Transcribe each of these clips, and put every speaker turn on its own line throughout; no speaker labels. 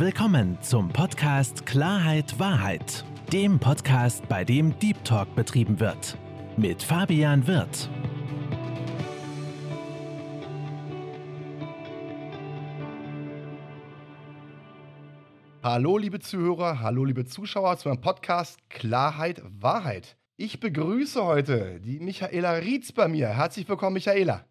Willkommen zum Podcast Klarheit Wahrheit, dem Podcast, bei dem Deep Talk betrieben wird. Mit Fabian Wirth.
Hallo liebe Zuhörer, hallo liebe Zuschauer zu meinem Podcast Klarheit Wahrheit. Ich begrüße heute die Michaela Rietz bei mir. Herzlich willkommen, Michaela.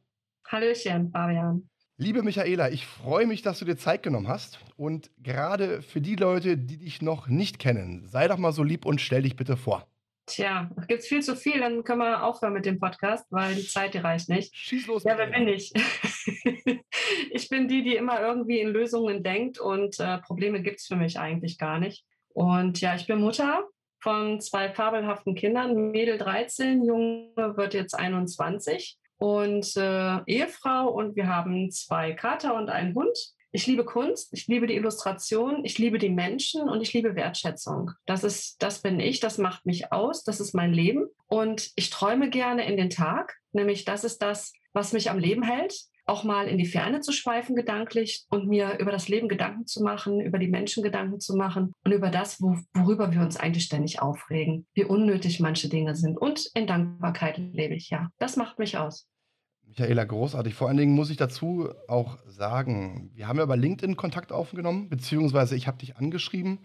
Hallöchen, Fabian.
Liebe Michaela, ich freue mich, dass du dir Zeit genommen hast. Und gerade für die Leute, die dich noch nicht kennen, sei doch mal so lieb und stell dich bitte vor.
Tja, gibt es viel zu viel, dann können wir aufhören mit dem Podcast, weil die Zeit, die reicht nicht.
Schieß los.
Ja, wer bin ich? ich bin die, die immer irgendwie in Lösungen denkt und äh, Probleme gibt es für mich eigentlich gar nicht. Und ja, ich bin Mutter von zwei fabelhaften Kindern, Mädel 13, Junge wird jetzt 21 und äh, Ehefrau und wir haben zwei Kater und einen Hund. Ich liebe Kunst, ich liebe die Illustration, ich liebe die Menschen und ich liebe Wertschätzung. Das ist, das bin ich, das macht mich aus, das ist mein Leben. Und ich träume gerne in den Tag, nämlich das ist das, was mich am Leben hält auch mal in die Ferne zu schweifen gedanklich und mir über das Leben Gedanken zu machen, über die Menschen Gedanken zu machen und über das, wo, worüber wir uns eigentlich ständig aufregen, wie unnötig manche Dinge sind. Und in Dankbarkeit lebe ich, ja. Das macht mich aus.
Michaela, großartig. Vor allen Dingen muss ich dazu auch sagen, wir haben ja bei LinkedIn Kontakt aufgenommen, beziehungsweise ich habe dich angeschrieben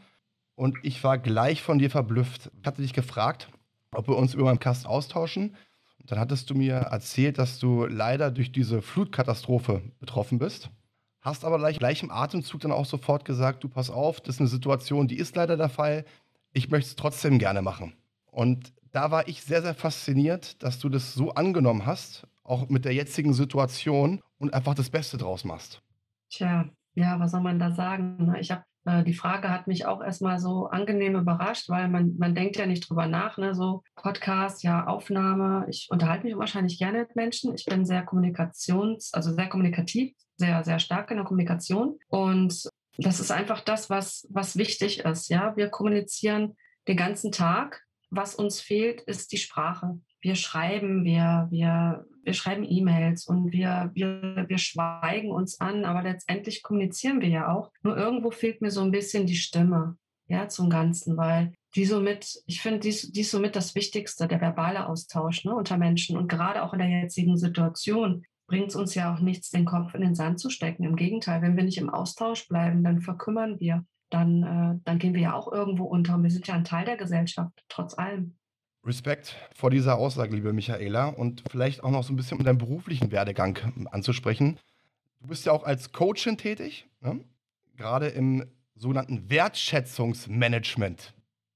und ich war gleich von dir verblüfft. Ich hatte dich gefragt, ob wir uns über meinen Cast austauschen. Dann hattest du mir erzählt, dass du leider durch diese Flutkatastrophe betroffen bist. Hast aber gleich, gleich im Atemzug dann auch sofort gesagt, du pass auf, das ist eine Situation, die ist leider der Fall. Ich möchte es trotzdem gerne machen. Und da war ich sehr, sehr fasziniert, dass du das so angenommen hast, auch mit der jetzigen Situation und einfach das Beste draus machst.
Tja, ja, was soll man da sagen? Ne? Ich habe die Frage hat mich auch erstmal so angenehm überrascht, weil man, man denkt ja nicht drüber nach, ne? so Podcast, ja, Aufnahme. Ich unterhalte mich wahrscheinlich gerne mit Menschen. Ich bin sehr kommunikations-, also sehr kommunikativ, sehr, sehr stark in der Kommunikation. Und das ist einfach das, was, was wichtig ist. Ja, wir kommunizieren den ganzen Tag. Was uns fehlt, ist die Sprache wir schreiben, wir, wir, wir schreiben E-Mails und wir, wir, wir schweigen uns an, aber letztendlich kommunizieren wir ja auch. Nur irgendwo fehlt mir so ein bisschen die Stimme, ja, zum Ganzen, weil die somit, ich finde, die, die ist somit das Wichtigste, der verbale Austausch ne, unter Menschen. Und gerade auch in der jetzigen Situation bringt es uns ja auch nichts, den Kopf in den Sand zu stecken. Im Gegenteil, wenn wir nicht im Austausch bleiben, dann verkümmern wir. Dann, äh, dann gehen wir ja auch irgendwo unter. Und wir sind ja ein Teil der Gesellschaft, trotz allem.
Respekt vor dieser Aussage, liebe Michaela, und vielleicht auch noch so ein bisschen um deinen beruflichen Werdegang anzusprechen. Du bist ja auch als Coachin tätig, ne? gerade im sogenannten Wertschätzungsmanagement.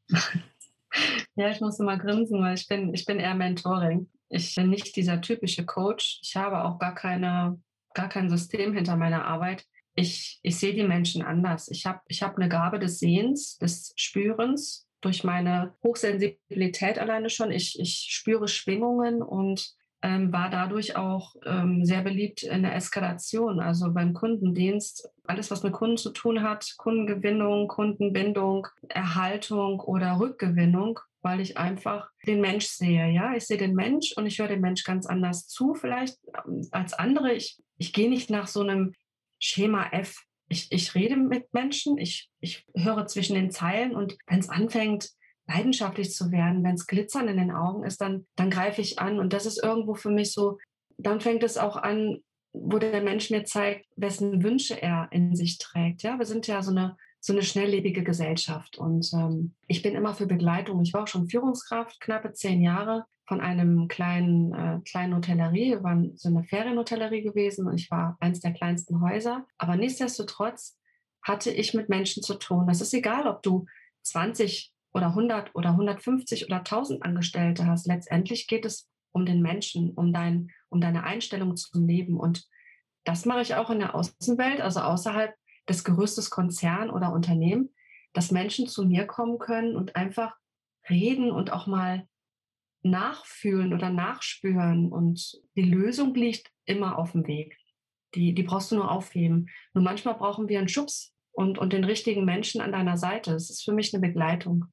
ja, ich muss immer grinsen, weil ich bin, ich bin eher Mentoring. Ich bin nicht dieser typische Coach. Ich habe auch gar, keine, gar kein System hinter meiner Arbeit. Ich, ich sehe die Menschen anders. Ich habe ich hab eine Gabe des Sehens, des Spürens durch meine Hochsensibilität alleine schon. Ich, ich spüre Schwingungen und ähm, war dadurch auch ähm, sehr beliebt in der Eskalation, also beim Kundendienst. Alles, was mit Kunden zu tun hat, Kundengewinnung, Kundenbindung, Erhaltung oder Rückgewinnung, weil ich einfach den Mensch sehe. Ja, ich sehe den Mensch und ich höre den Mensch ganz anders zu, vielleicht ähm, als andere. Ich, ich gehe nicht nach so einem Schema F ich, ich rede mit Menschen, ich, ich höre zwischen den Zeilen und wenn es anfängt, leidenschaftlich zu werden, wenn es glitzern in den Augen ist, dann, dann greife ich an. Und das ist irgendwo für mich so, dann fängt es auch an, wo der Mensch mir zeigt, wessen Wünsche er in sich trägt. Ja, wir sind ja so eine so eine schnelllebige Gesellschaft. Und ähm, ich bin immer für Begleitung. Ich war auch schon Führungskraft, knappe zehn Jahre von einem kleinen, äh, kleinen Hotellerie. Wir waren so eine Ferienhotellerie gewesen und ich war eins der kleinsten Häuser. Aber nichtsdestotrotz hatte ich mit Menschen zu tun. Das ist egal, ob du 20 oder 100 oder 150 oder 1000 Angestellte hast. Letztendlich geht es um den Menschen, um, dein, um deine Einstellung zum Leben. Und das mache ich auch in der Außenwelt, also außerhalb des Gerüstes Konzern oder Unternehmen, dass Menschen zu mir kommen können und einfach reden und auch mal nachfühlen oder nachspüren. Und die Lösung liegt immer auf dem Weg. Die, die brauchst du nur aufheben. Nur manchmal brauchen wir einen Schubs und, und den richtigen Menschen an deiner Seite. Es ist für mich eine Begleitung.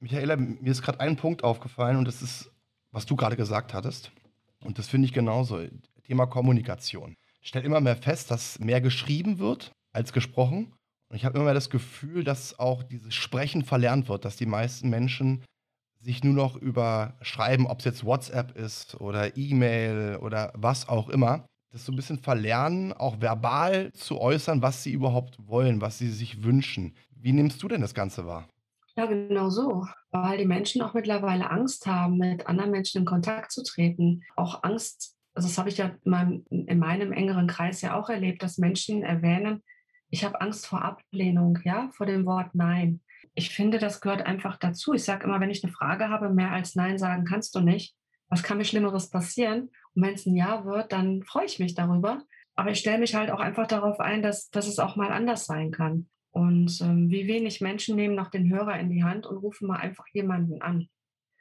Michaela, mir ist gerade ein Punkt aufgefallen und das ist, was du gerade gesagt hattest. Und das finde ich genauso. Thema Kommunikation. Ich stelle immer mehr fest, dass mehr geschrieben wird als gesprochen. Und ich habe immer das Gefühl, dass auch dieses Sprechen verlernt wird, dass die meisten Menschen sich nur noch über Schreiben, ob es jetzt WhatsApp ist oder E-Mail oder was auch immer, das so ein bisschen verlernen, auch verbal zu äußern, was sie überhaupt wollen, was sie sich wünschen. Wie nimmst du denn das Ganze wahr?
Ja, genau so. Weil die Menschen auch mittlerweile Angst haben, mit anderen Menschen in Kontakt zu treten. Auch Angst, also das habe ich ja in meinem, in meinem engeren Kreis ja auch erlebt, dass Menschen erwähnen, ich habe Angst vor Ablehnung, ja, vor dem Wort Nein. Ich finde, das gehört einfach dazu. Ich sage immer, wenn ich eine Frage habe, mehr als Nein sagen kannst du nicht. Was kann mir Schlimmeres passieren? Und wenn es ein Ja wird, dann freue ich mich darüber. Aber ich stelle mich halt auch einfach darauf ein, dass, dass es auch mal anders sein kann. Und ähm, wie wenig Menschen nehmen noch den Hörer in die Hand und rufen mal einfach jemanden an.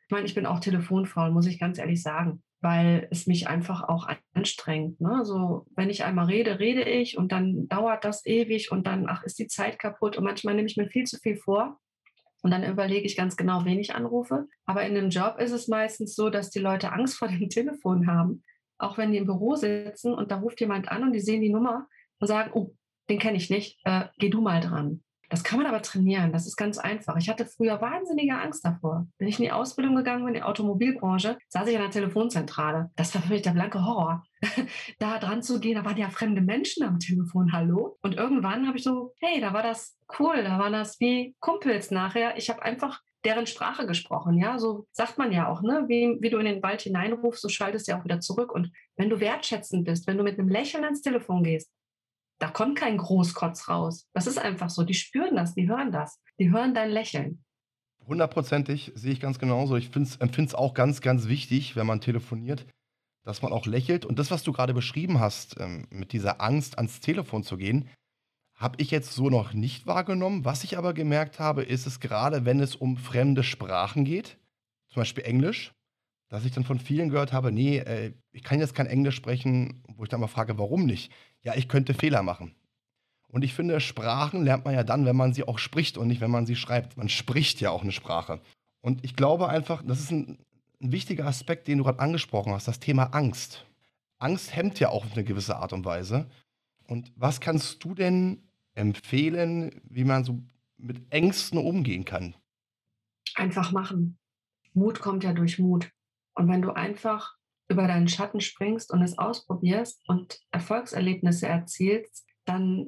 Ich meine, ich bin auch telefonfaul, muss ich ganz ehrlich sagen, weil es mich einfach auch anstrengt. Ne? So, wenn ich einmal rede, rede ich und dann dauert das ewig und dann, ach, ist die Zeit kaputt und manchmal nehme ich mir viel zu viel vor. Und dann überlege ich ganz genau, wen ich anrufe. Aber in einem Job ist es meistens so, dass die Leute Angst vor dem Telefon haben. Auch wenn die im Büro sitzen und da ruft jemand an und die sehen die Nummer und sagen, oh, den kenne ich nicht, äh, geh du mal dran. Das kann man aber trainieren, das ist ganz einfach. Ich hatte früher wahnsinnige Angst davor. Wenn ich in die Ausbildung gegangen bin, in die Automobilbranche, saß ich an der Telefonzentrale. Das war für mich der blanke Horror. da dran zu gehen, da waren ja fremde Menschen am Telefon, hallo. Und irgendwann habe ich so, hey, da war das cool, da waren das wie Kumpels nachher. Ich habe einfach deren Sprache gesprochen, ja, so sagt man ja auch, ne, wie, wie du in den Wald hineinrufst, so schaltest du ja auch wieder zurück. Und wenn du wertschätzend bist, wenn du mit einem Lächeln ans Telefon gehst, da kommt kein Großkotz raus. Das ist einfach so. Die spüren das, die hören das. Die hören dein Lächeln.
Hundertprozentig sehe ich ganz genauso. Ich empfinde es auch ganz, ganz wichtig, wenn man telefoniert, dass man auch lächelt. Und das, was du gerade beschrieben hast, ähm, mit dieser Angst ans Telefon zu gehen, habe ich jetzt so noch nicht wahrgenommen. Was ich aber gemerkt habe, ist es gerade, wenn es um fremde Sprachen geht, zum Beispiel Englisch, dass ich dann von vielen gehört habe, nee, äh, ich kann jetzt kein Englisch sprechen, wo ich dann mal frage, warum nicht? Ja, ich könnte Fehler machen. Und ich finde, Sprachen lernt man ja dann, wenn man sie auch spricht und nicht, wenn man sie schreibt. Man spricht ja auch eine Sprache. Und ich glaube einfach, das ist ein, ein wichtiger Aspekt, den du gerade angesprochen hast, das Thema Angst. Angst hemmt ja auch auf eine gewisse Art und Weise. Und was kannst du denn empfehlen, wie man so mit Ängsten umgehen kann?
Einfach machen. Mut kommt ja durch Mut. Und wenn du einfach über deinen Schatten springst und es ausprobierst und Erfolgserlebnisse erzielst, dann,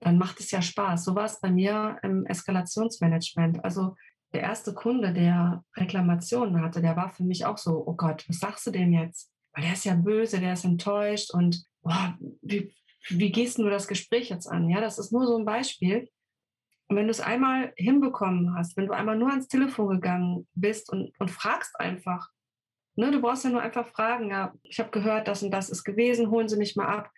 dann macht es ja Spaß. So war es bei mir im Eskalationsmanagement. Also der erste Kunde, der Reklamationen hatte, der war für mich auch so, oh Gott, was sagst du dem jetzt? Weil der ist ja böse, der ist enttäuscht und boah, wie, wie gehst du das Gespräch jetzt an? Ja, das ist nur so ein Beispiel. Und wenn du es einmal hinbekommen hast, wenn du einmal nur ans Telefon gegangen bist und, und fragst einfach, Ne, du brauchst ja nur einfach fragen, ja, ich habe gehört, das und das ist gewesen, holen Sie mich mal ab.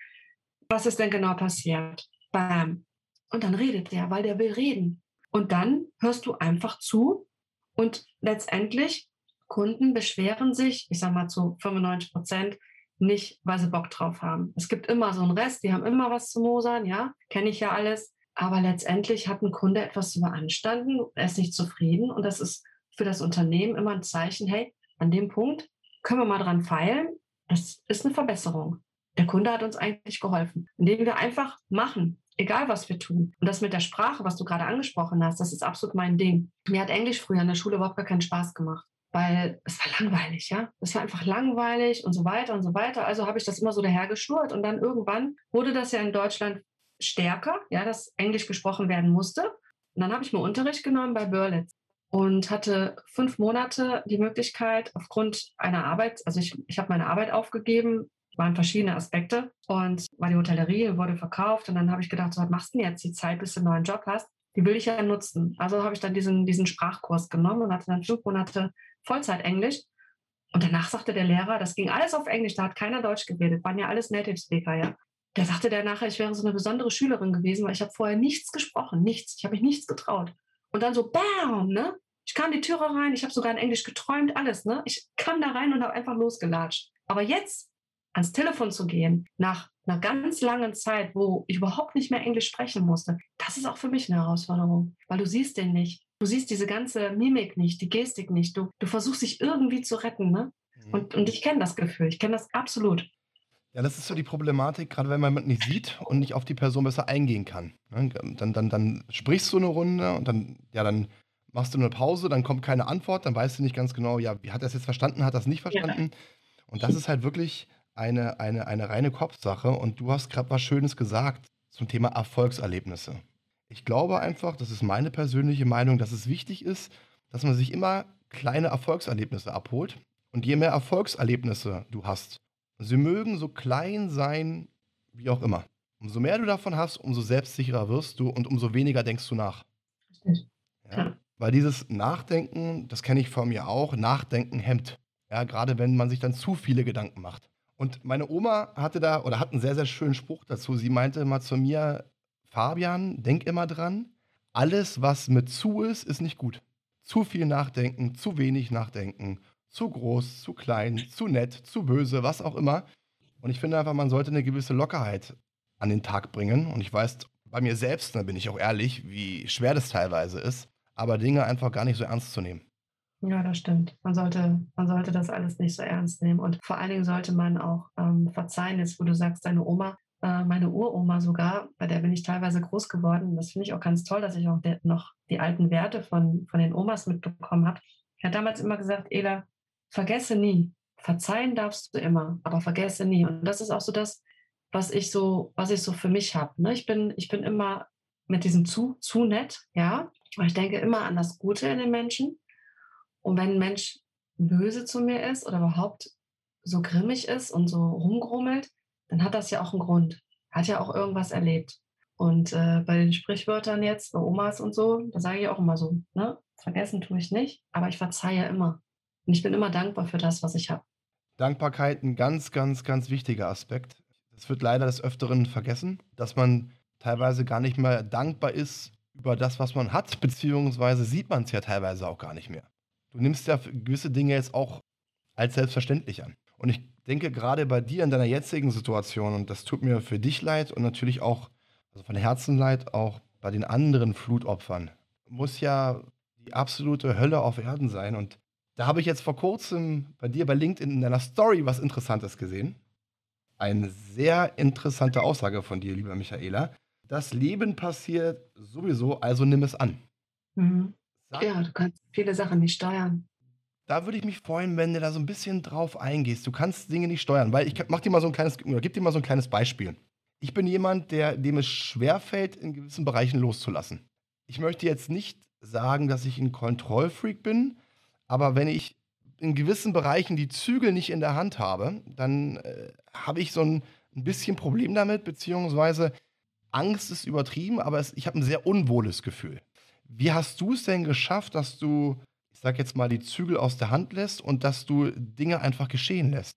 Was ist denn genau passiert? Bam. Und dann redet der, weil der will reden. Und dann hörst du einfach zu und letztendlich Kunden beschweren sich, ich sage mal zu 95 Prozent, nicht, weil sie Bock drauf haben. Es gibt immer so einen Rest, die haben immer was zu mosern, ja, kenne ich ja alles. Aber letztendlich hat ein Kunde etwas zu beanstanden, er ist nicht zufrieden und das ist für das Unternehmen immer ein Zeichen, hey, an dem Punkt können wir mal dran feilen. Das ist eine Verbesserung. Der Kunde hat uns eigentlich geholfen, indem wir einfach machen, egal was wir tun. Und das mit der Sprache, was du gerade angesprochen hast, das ist absolut mein Ding. Mir hat Englisch früher in der Schule überhaupt gar keinen Spaß gemacht, weil es war langweilig, ja. Es war einfach langweilig und so weiter und so weiter. Also habe ich das immer so dahergeschnurrt und dann irgendwann wurde das ja in Deutschland stärker, ja, dass Englisch gesprochen werden musste. Und dann habe ich mir Unterricht genommen bei Berlitz und hatte fünf Monate die Möglichkeit aufgrund einer Arbeit, also ich, ich habe meine Arbeit aufgegeben, waren verschiedene Aspekte und war die Hotellerie, wurde verkauft und dann habe ich gedacht, so, was machst du denn jetzt die Zeit, bis du einen neuen Job hast? Die will ich ja nutzen. Also habe ich dann diesen, diesen Sprachkurs genommen und hatte dann fünf Monate Vollzeit Englisch. Und danach sagte der Lehrer, das ging alles auf Englisch, da hat keiner Deutsch geredet, waren ja alles Native Speaker, ja. Der sagte der nachher, ich wäre so eine besondere Schülerin gewesen, weil ich habe vorher nichts gesprochen, nichts. Ich habe mich nichts getraut. Und dann so, bam, ne? Ich kam die Türe rein, ich habe sogar in Englisch geträumt, alles, ne? Ich kam da rein und habe einfach losgelatscht. Aber jetzt ans Telefon zu gehen, nach einer ganz langen Zeit, wo ich überhaupt nicht mehr Englisch sprechen musste, das ist auch für mich eine Herausforderung, weil du siehst den nicht. Du siehst diese ganze Mimik nicht, die Gestik nicht. Du, du versuchst dich irgendwie zu retten, ne? Mhm. Und, und ich kenne das Gefühl, ich kenne das absolut.
Ja, das ist so die Problematik, gerade wenn man nicht sieht und nicht auf die Person besser eingehen kann. Ne? Dann, dann, dann sprichst du eine Runde und dann, ja, dann machst du eine Pause, dann kommt keine Antwort, dann weißt du nicht ganz genau, ja, wie hat er es jetzt verstanden, hat er es nicht verstanden. Ja. Und das ist halt wirklich eine, eine, eine reine Kopfsache. Und du hast gerade was Schönes gesagt zum Thema Erfolgserlebnisse. Ich glaube einfach, das ist meine persönliche Meinung, dass es wichtig ist, dass man sich immer kleine Erfolgserlebnisse abholt. Und je mehr Erfolgserlebnisse du hast, Sie mögen so klein sein, wie auch immer. Umso mehr du davon hast, umso selbstsicherer wirst du und umso weniger denkst du nach. Ja? Weil dieses Nachdenken, das kenne ich von mir auch, Nachdenken hemmt. Ja, gerade wenn man sich dann zu viele Gedanken macht. Und meine Oma hatte da oder hat einen sehr, sehr schönen Spruch dazu. Sie meinte mal zu mir, Fabian, denk immer dran, alles, was mit zu ist, ist nicht gut. Zu viel nachdenken, zu wenig nachdenken zu groß, zu klein, zu nett, zu böse, was auch immer. Und ich finde einfach, man sollte eine gewisse Lockerheit an den Tag bringen. Und ich weiß bei mir selbst, da bin ich auch ehrlich, wie schwer das teilweise ist, aber Dinge einfach gar nicht so ernst zu nehmen.
Ja, das stimmt. Man sollte, man sollte das alles nicht so ernst nehmen. Und vor allen Dingen sollte man auch ähm, verzeihen, jetzt wo du sagst, deine Oma, äh, meine Uroma sogar, bei der bin ich teilweise groß geworden. Das finde ich auch ganz toll, dass ich auch noch die alten Werte von, von den Omas mitbekommen habe. Ich habe damals immer gesagt, Ela, vergesse nie. Verzeihen darfst du immer, aber vergesse nie. Und das ist auch so das, was ich so, was ich so für mich habe. Ne? Ich bin, ich bin immer mit diesem zu, zu nett, ja. Aber ich denke immer an das Gute in den Menschen. Und wenn ein Mensch böse zu mir ist oder überhaupt so grimmig ist und so rumgrummelt, dann hat das ja auch einen Grund. Hat ja auch irgendwas erlebt. Und äh, bei den Sprichwörtern jetzt, bei Omas und so, da sage ich auch immer so, ne? Vergessen tue ich nicht, aber ich verzeihe immer. Und ich bin immer dankbar für das, was ich habe.
Dankbarkeit ein ganz, ganz, ganz wichtiger Aspekt. Es wird leider des Öfteren vergessen, dass man teilweise gar nicht mehr dankbar ist über das, was man hat, beziehungsweise sieht man es ja teilweise auch gar nicht mehr. Du nimmst ja gewisse Dinge jetzt auch als selbstverständlich an. Und ich denke gerade bei dir in deiner jetzigen Situation, und das tut mir für dich leid und natürlich auch, also von Herzen leid, auch bei den anderen Flutopfern, muss ja die absolute Hölle auf Erden sein. Und da habe ich jetzt vor kurzem bei dir bei LinkedIn in deiner Story was Interessantes gesehen. Eine sehr interessante Aussage von dir, lieber Michaela. Das Leben passiert sowieso, also nimm es an.
Mhm. Ja, du kannst viele Sachen nicht steuern.
Da würde ich mich freuen, wenn du da so ein bisschen drauf eingehst. Du kannst Dinge nicht steuern, weil ich mach dir mal so ein kleines, oder gib dir mal so ein kleines Beispiel. Ich bin jemand, der, dem es schwerfällt, in gewissen Bereichen loszulassen. Ich möchte jetzt nicht sagen, dass ich ein Kontrollfreak bin, aber wenn ich in gewissen Bereichen die Zügel nicht in der Hand habe, dann äh, habe ich so ein, ein, bisschen Problem damit, beziehungsweise Angst ist übertrieben, aber es, ich habe ein sehr unwohles Gefühl. Wie hast du es denn geschafft, dass du, ich sag jetzt mal, die Zügel aus der Hand lässt und dass du Dinge einfach geschehen lässt?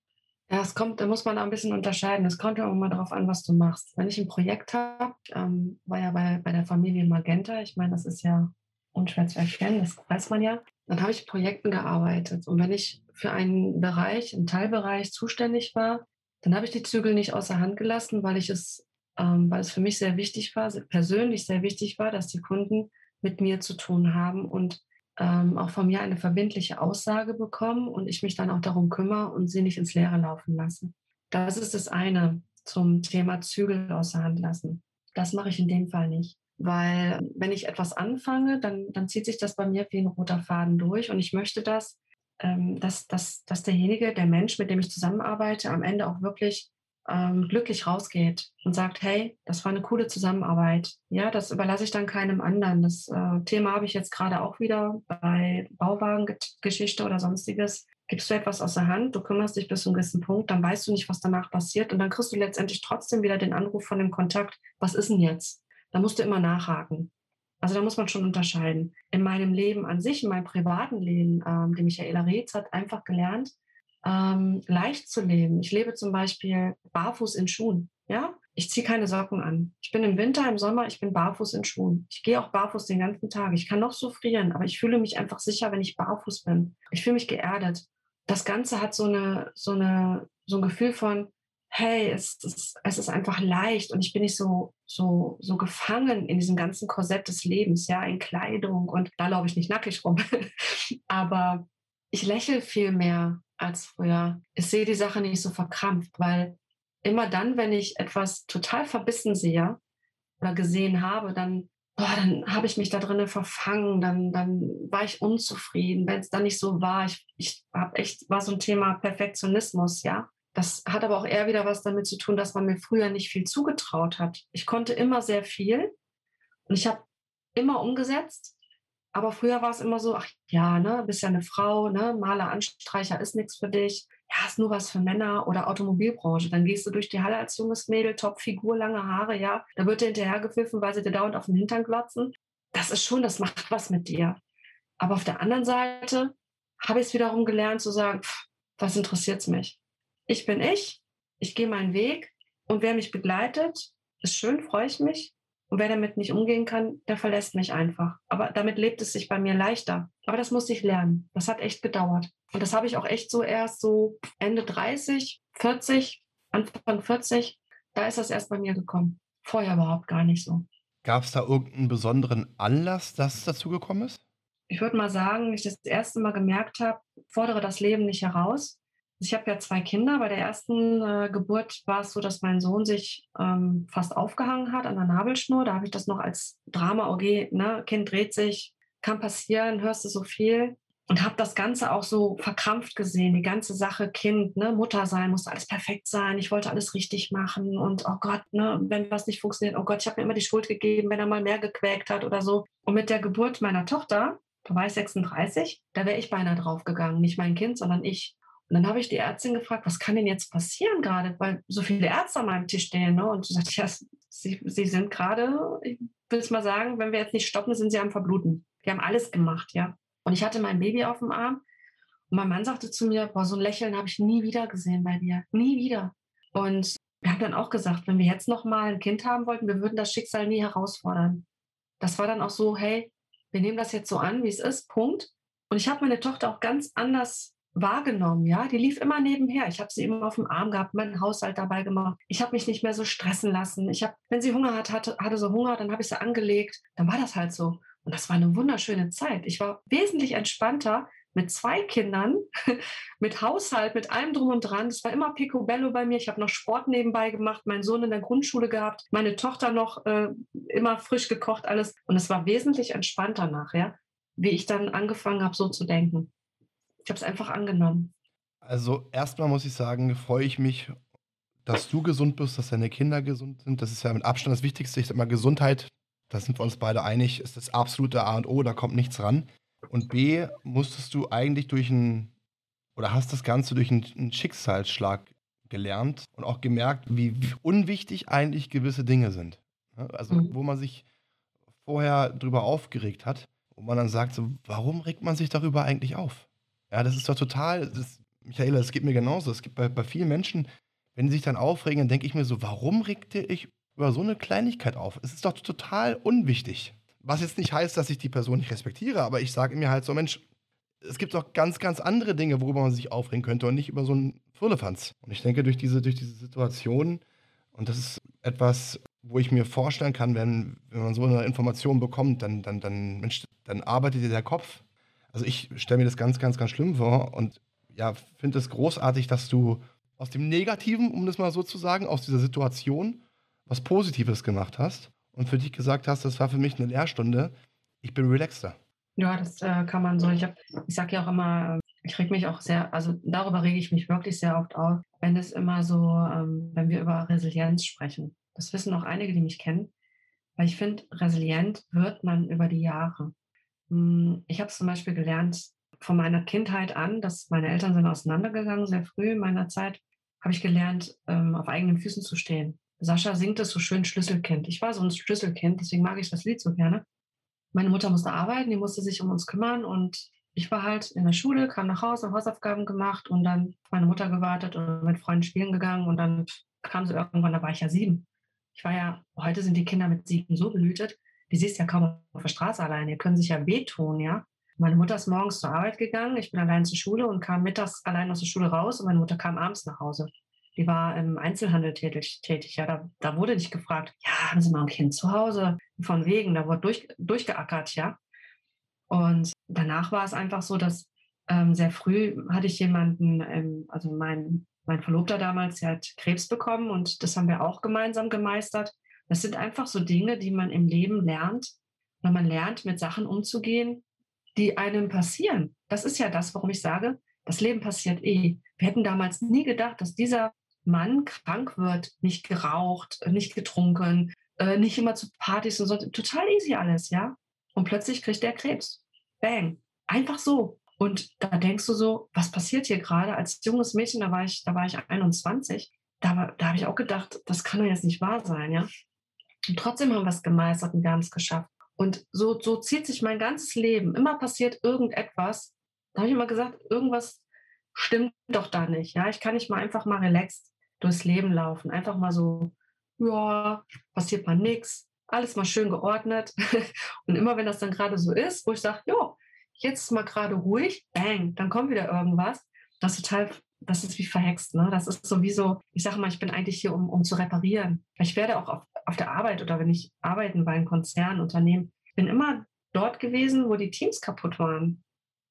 Ja, es kommt, da muss man ein bisschen unterscheiden. Es kommt ja auch immer darauf an, was du machst. Wenn ich ein Projekt habe, ähm, war ja bei, bei der Familie Magenta, ich meine, das ist ja unschwer zu erkennen, das weiß man ja. Dann habe ich Projekten gearbeitet. Und wenn ich für einen Bereich, einen Teilbereich zuständig war, dann habe ich die Zügel nicht außer Hand gelassen, weil ich es, ähm, weil es für mich sehr wichtig war, persönlich sehr wichtig war, dass die Kunden mit mir zu tun haben und ähm, auch von mir eine verbindliche Aussage bekommen und ich mich dann auch darum kümmere und sie nicht ins Leere laufen lasse. Das ist das eine zum Thema Zügel außer Hand lassen. Das mache ich in dem Fall nicht. Weil wenn ich etwas anfange, dann, dann zieht sich das bei mir wie ein roter Faden durch. Und ich möchte das, ähm, dass, dass, dass derjenige, der Mensch, mit dem ich zusammenarbeite, am Ende auch wirklich ähm, glücklich rausgeht und sagt, hey, das war eine coole Zusammenarbeit. Ja, das überlasse ich dann keinem anderen. Das äh, Thema habe ich jetzt gerade auch wieder bei Bauwagengeschichte oder sonstiges. Gibst du etwas aus der Hand, du kümmerst dich bis zu einem gewissen Punkt, dann weißt du nicht, was danach passiert und dann kriegst du letztendlich trotzdem wieder den Anruf von dem Kontakt, was ist denn jetzt? da musst du immer nachhaken. Also da muss man schon unterscheiden. In meinem Leben an sich, in meinem privaten Leben, ähm, die Michaela Reetz hat einfach gelernt, ähm, leicht zu leben. Ich lebe zum Beispiel barfuß in Schuhen. Ja, ich ziehe keine Socken an. Ich bin im Winter, im Sommer, ich bin barfuß in Schuhen. Ich gehe auch barfuß den ganzen Tag. Ich kann noch so frieren, aber ich fühle mich einfach sicher, wenn ich barfuß bin. Ich fühle mich geerdet. Das Ganze hat so eine, so eine, so ein Gefühl von, hey, es, es, es ist einfach leicht und ich bin nicht so, so, so gefangen in diesem ganzen Korsett des Lebens, ja, in Kleidung und da laufe ich nicht nackig rum. Aber ich lächle viel mehr als früher. Ich sehe die Sache nicht so verkrampft, weil immer dann, wenn ich etwas total verbissen sehe oder gesehen habe, dann, boah, dann habe ich mich da drinnen verfangen, dann, dann war ich unzufrieden, wenn es dann nicht so war. Ich, ich habe echt, war so ein Thema Perfektionismus, ja. Das hat aber auch eher wieder was damit zu tun, dass man mir früher nicht viel zugetraut hat. Ich konnte immer sehr viel und ich habe immer umgesetzt. Aber früher war es immer so, ach ja, ne, bist ja eine Frau, ne, Maler, Anstreicher ist nichts für dich. Ja, ist nur was für Männer oder Automobilbranche. Dann gehst du durch die Halle als junges Mädel, Topfigur, lange Haare, ja. Da wird dir hinterhergepfiffen, weil sie dir dauernd auf den Hintern glotzen. Das ist schon, das macht was mit dir. Aber auf der anderen Seite habe ich es wiederum gelernt zu sagen, pff, was interessiert es mich? ich bin ich, ich gehe meinen Weg und wer mich begleitet, ist schön, freue ich mich. Und wer damit nicht umgehen kann, der verlässt mich einfach. Aber damit lebt es sich bei mir leichter. Aber das musste ich lernen. Das hat echt gedauert. Und das habe ich auch echt so erst so Ende 30, 40, Anfang 40, da ist das erst bei mir gekommen. Vorher überhaupt gar nicht so.
Gab es da irgendeinen besonderen Anlass, dass es dazu gekommen ist?
Ich würde mal sagen, ich das erste Mal gemerkt habe, fordere das Leben nicht heraus. Ich habe ja zwei Kinder. Bei der ersten äh, Geburt war es so, dass mein Sohn sich ähm, fast aufgehangen hat an der Nabelschnur. Da habe ich das noch als Drama, okay, ne, Kind dreht sich, kann passieren, hörst du so viel. Und habe das Ganze auch so verkrampft gesehen, die ganze Sache Kind, ne, Mutter sein, musste alles perfekt sein. Ich wollte alles richtig machen und oh Gott, ne, wenn was nicht funktioniert, oh Gott, ich habe mir immer die Schuld gegeben, wenn er mal mehr gequäkt hat oder so. Und mit der Geburt meiner Tochter, da war ich 36, da wäre ich beinahe draufgegangen, nicht mein Kind, sondern ich. Und dann habe ich die Ärztin gefragt, was kann denn jetzt passieren gerade, weil so viele Ärzte an meinem Tisch stehen. Ne? Und sie sagte, ja, sie, sie sind gerade, ich will es mal sagen, wenn wir jetzt nicht stoppen, sind sie am Verbluten. Die haben alles gemacht, ja. Und ich hatte mein Baby auf dem Arm und mein Mann sagte zu mir, boah, so ein Lächeln habe ich nie wieder gesehen bei dir. Nie wieder. Und wir haben dann auch gesagt, wenn wir jetzt noch mal ein Kind haben wollten, wir würden das Schicksal nie herausfordern. Das war dann auch so, hey, wir nehmen das jetzt so an, wie es ist, Punkt. Und ich habe meine Tochter auch ganz anders wahrgenommen, ja. Die lief immer nebenher. Ich habe sie immer auf dem Arm gehabt, meinen Haushalt dabei gemacht. Ich habe mich nicht mehr so stressen lassen. Ich habe, wenn sie Hunger hat, hatte, hatte so Hunger, dann habe ich sie angelegt. Dann war das halt so. Und das war eine wunderschöne Zeit. Ich war wesentlich entspannter mit zwei Kindern, mit Haushalt, mit allem drum und dran. Das war immer picobello bei mir. Ich habe noch Sport nebenbei gemacht, meinen Sohn in der Grundschule gehabt, meine Tochter noch äh, immer frisch gekocht, alles. Und es war wesentlich entspannter nachher, wie ich dann angefangen habe, so zu denken. Ich habe es einfach angenommen.
Also erstmal muss ich sagen, freue ich mich, dass du gesund bist, dass deine Kinder gesund sind. Das ist ja mit Abstand das Wichtigste. Ich sage mal, Gesundheit, da sind wir uns beide einig, ist das absolute A und O, da kommt nichts ran. Und B, musstest du eigentlich durch ein, oder hast das Ganze durch einen, Schicksalsschlag gelernt und auch gemerkt, wie, wie, unwichtig eigentlich gewisse Dinge sind. Also, mhm. wo man sich vorher drüber aufgeregt hat, wo man dann sagt, so, warum regt man sich darüber eigentlich auf? Ja, das ist doch total, das, Michaela, das geht mir genauso. Es gibt bei, bei vielen Menschen, wenn sie sich dann aufregen, dann denke ich mir so, warum regte ich über so eine Kleinigkeit auf? Es ist doch total unwichtig. Was jetzt nicht heißt, dass ich die Person nicht respektiere, aber ich sage mir halt so, Mensch, es gibt doch ganz, ganz andere Dinge, worüber man sich aufregen könnte und nicht über so einen Firlefanz. Und ich denke, durch diese, durch diese Situation, und das ist etwas, wo ich mir vorstellen kann, wenn, wenn man so eine Information bekommt, dann, dann, dann, Mensch, dann arbeitet der Kopf also ich stelle mir das ganz, ganz, ganz schlimm vor und ja, finde es großartig, dass du aus dem Negativen, um das mal so zu sagen, aus dieser Situation was Positives gemacht hast und für dich gesagt hast, das war für mich eine Lehrstunde. Ich bin relaxter.
Ja, das äh, kann man so. Ich, ich sage ja auch immer, ich reg mich auch sehr, also darüber rege ich mich wirklich sehr oft auf, wenn es immer so, ähm, wenn wir über Resilienz sprechen. Das wissen auch einige, die mich kennen. Weil ich finde, resilient wird man über die Jahre. Hm, ich habe zum Beispiel gelernt von meiner Kindheit an, dass meine Eltern sind auseinandergegangen, sehr früh in meiner Zeit, habe ich gelernt, ähm, auf eigenen Füßen zu stehen. Sascha singt es so schön Schlüsselkind. Ich war so ein Schlüsselkind, deswegen mag ich das Lied so gerne. Meine Mutter musste arbeiten, die musste sich um uns kümmern und ich war halt in der Schule, kam nach Hause, Hausaufgaben gemacht und dann auf meine Mutter gewartet und mit Freunden spielen gegangen und dann kam sie irgendwann, da war ich ja sieben. Ich war ja, heute sind die Kinder mit sieben so behütet, die siehst ja kaum auf der Straße allein, die können sich ja wehtun, ja. Meine Mutter ist morgens zur Arbeit gegangen, ich bin allein zur Schule und kam mittags allein aus der Schule raus und meine Mutter kam abends nach Hause. Die war im Einzelhandel tätig, tätig ja, da, da wurde nicht gefragt, ja, haben Sie mal ein Kind zu Hause? Von wegen, da wurde durch, durchgeackert, ja. Und danach war es einfach so, dass ähm, sehr früh hatte ich jemanden, ähm, also mein mein Verlobter damals, der hat Krebs bekommen und das haben wir auch gemeinsam gemeistert. Das sind einfach so Dinge, die man im Leben lernt, wenn man lernt, mit Sachen umzugehen, die einem passieren. Das ist ja das, warum ich sage, das Leben passiert eh. Wir hätten damals nie gedacht, dass dieser Mann krank wird, nicht geraucht, nicht getrunken, äh, nicht immer zu Partys und so. Total easy alles, ja. Und plötzlich kriegt der Krebs. Bang. Einfach so. Und da denkst du so, was passiert hier gerade? Als junges Mädchen, da war ich, da war ich 21, da, da habe ich auch gedacht, das kann doch jetzt nicht wahr sein, ja. Und trotzdem haben wir es gemeistert und wir haben es geschafft. Und so, so zieht sich mein ganzes Leben. Immer passiert irgendetwas. Da habe ich immer gesagt, irgendwas stimmt doch da nicht. Ja, ich kann nicht mal einfach mal relaxed durchs Leben laufen. Einfach mal so, ja, passiert mal nichts. Alles mal schön geordnet. und immer wenn das dann gerade so ist, wo ich sage, ja, jetzt ist mal gerade ruhig, bang, dann kommt wieder irgendwas. Das ist total, das ist wie verhext. Ne? Das ist sowieso, ich sage mal, ich bin eigentlich hier, um, um zu reparieren. Ich werde auch auf, auf der Arbeit oder wenn ich arbeiten bei einem Konzern, Unternehmen, bin immer dort gewesen, wo die Teams kaputt waren.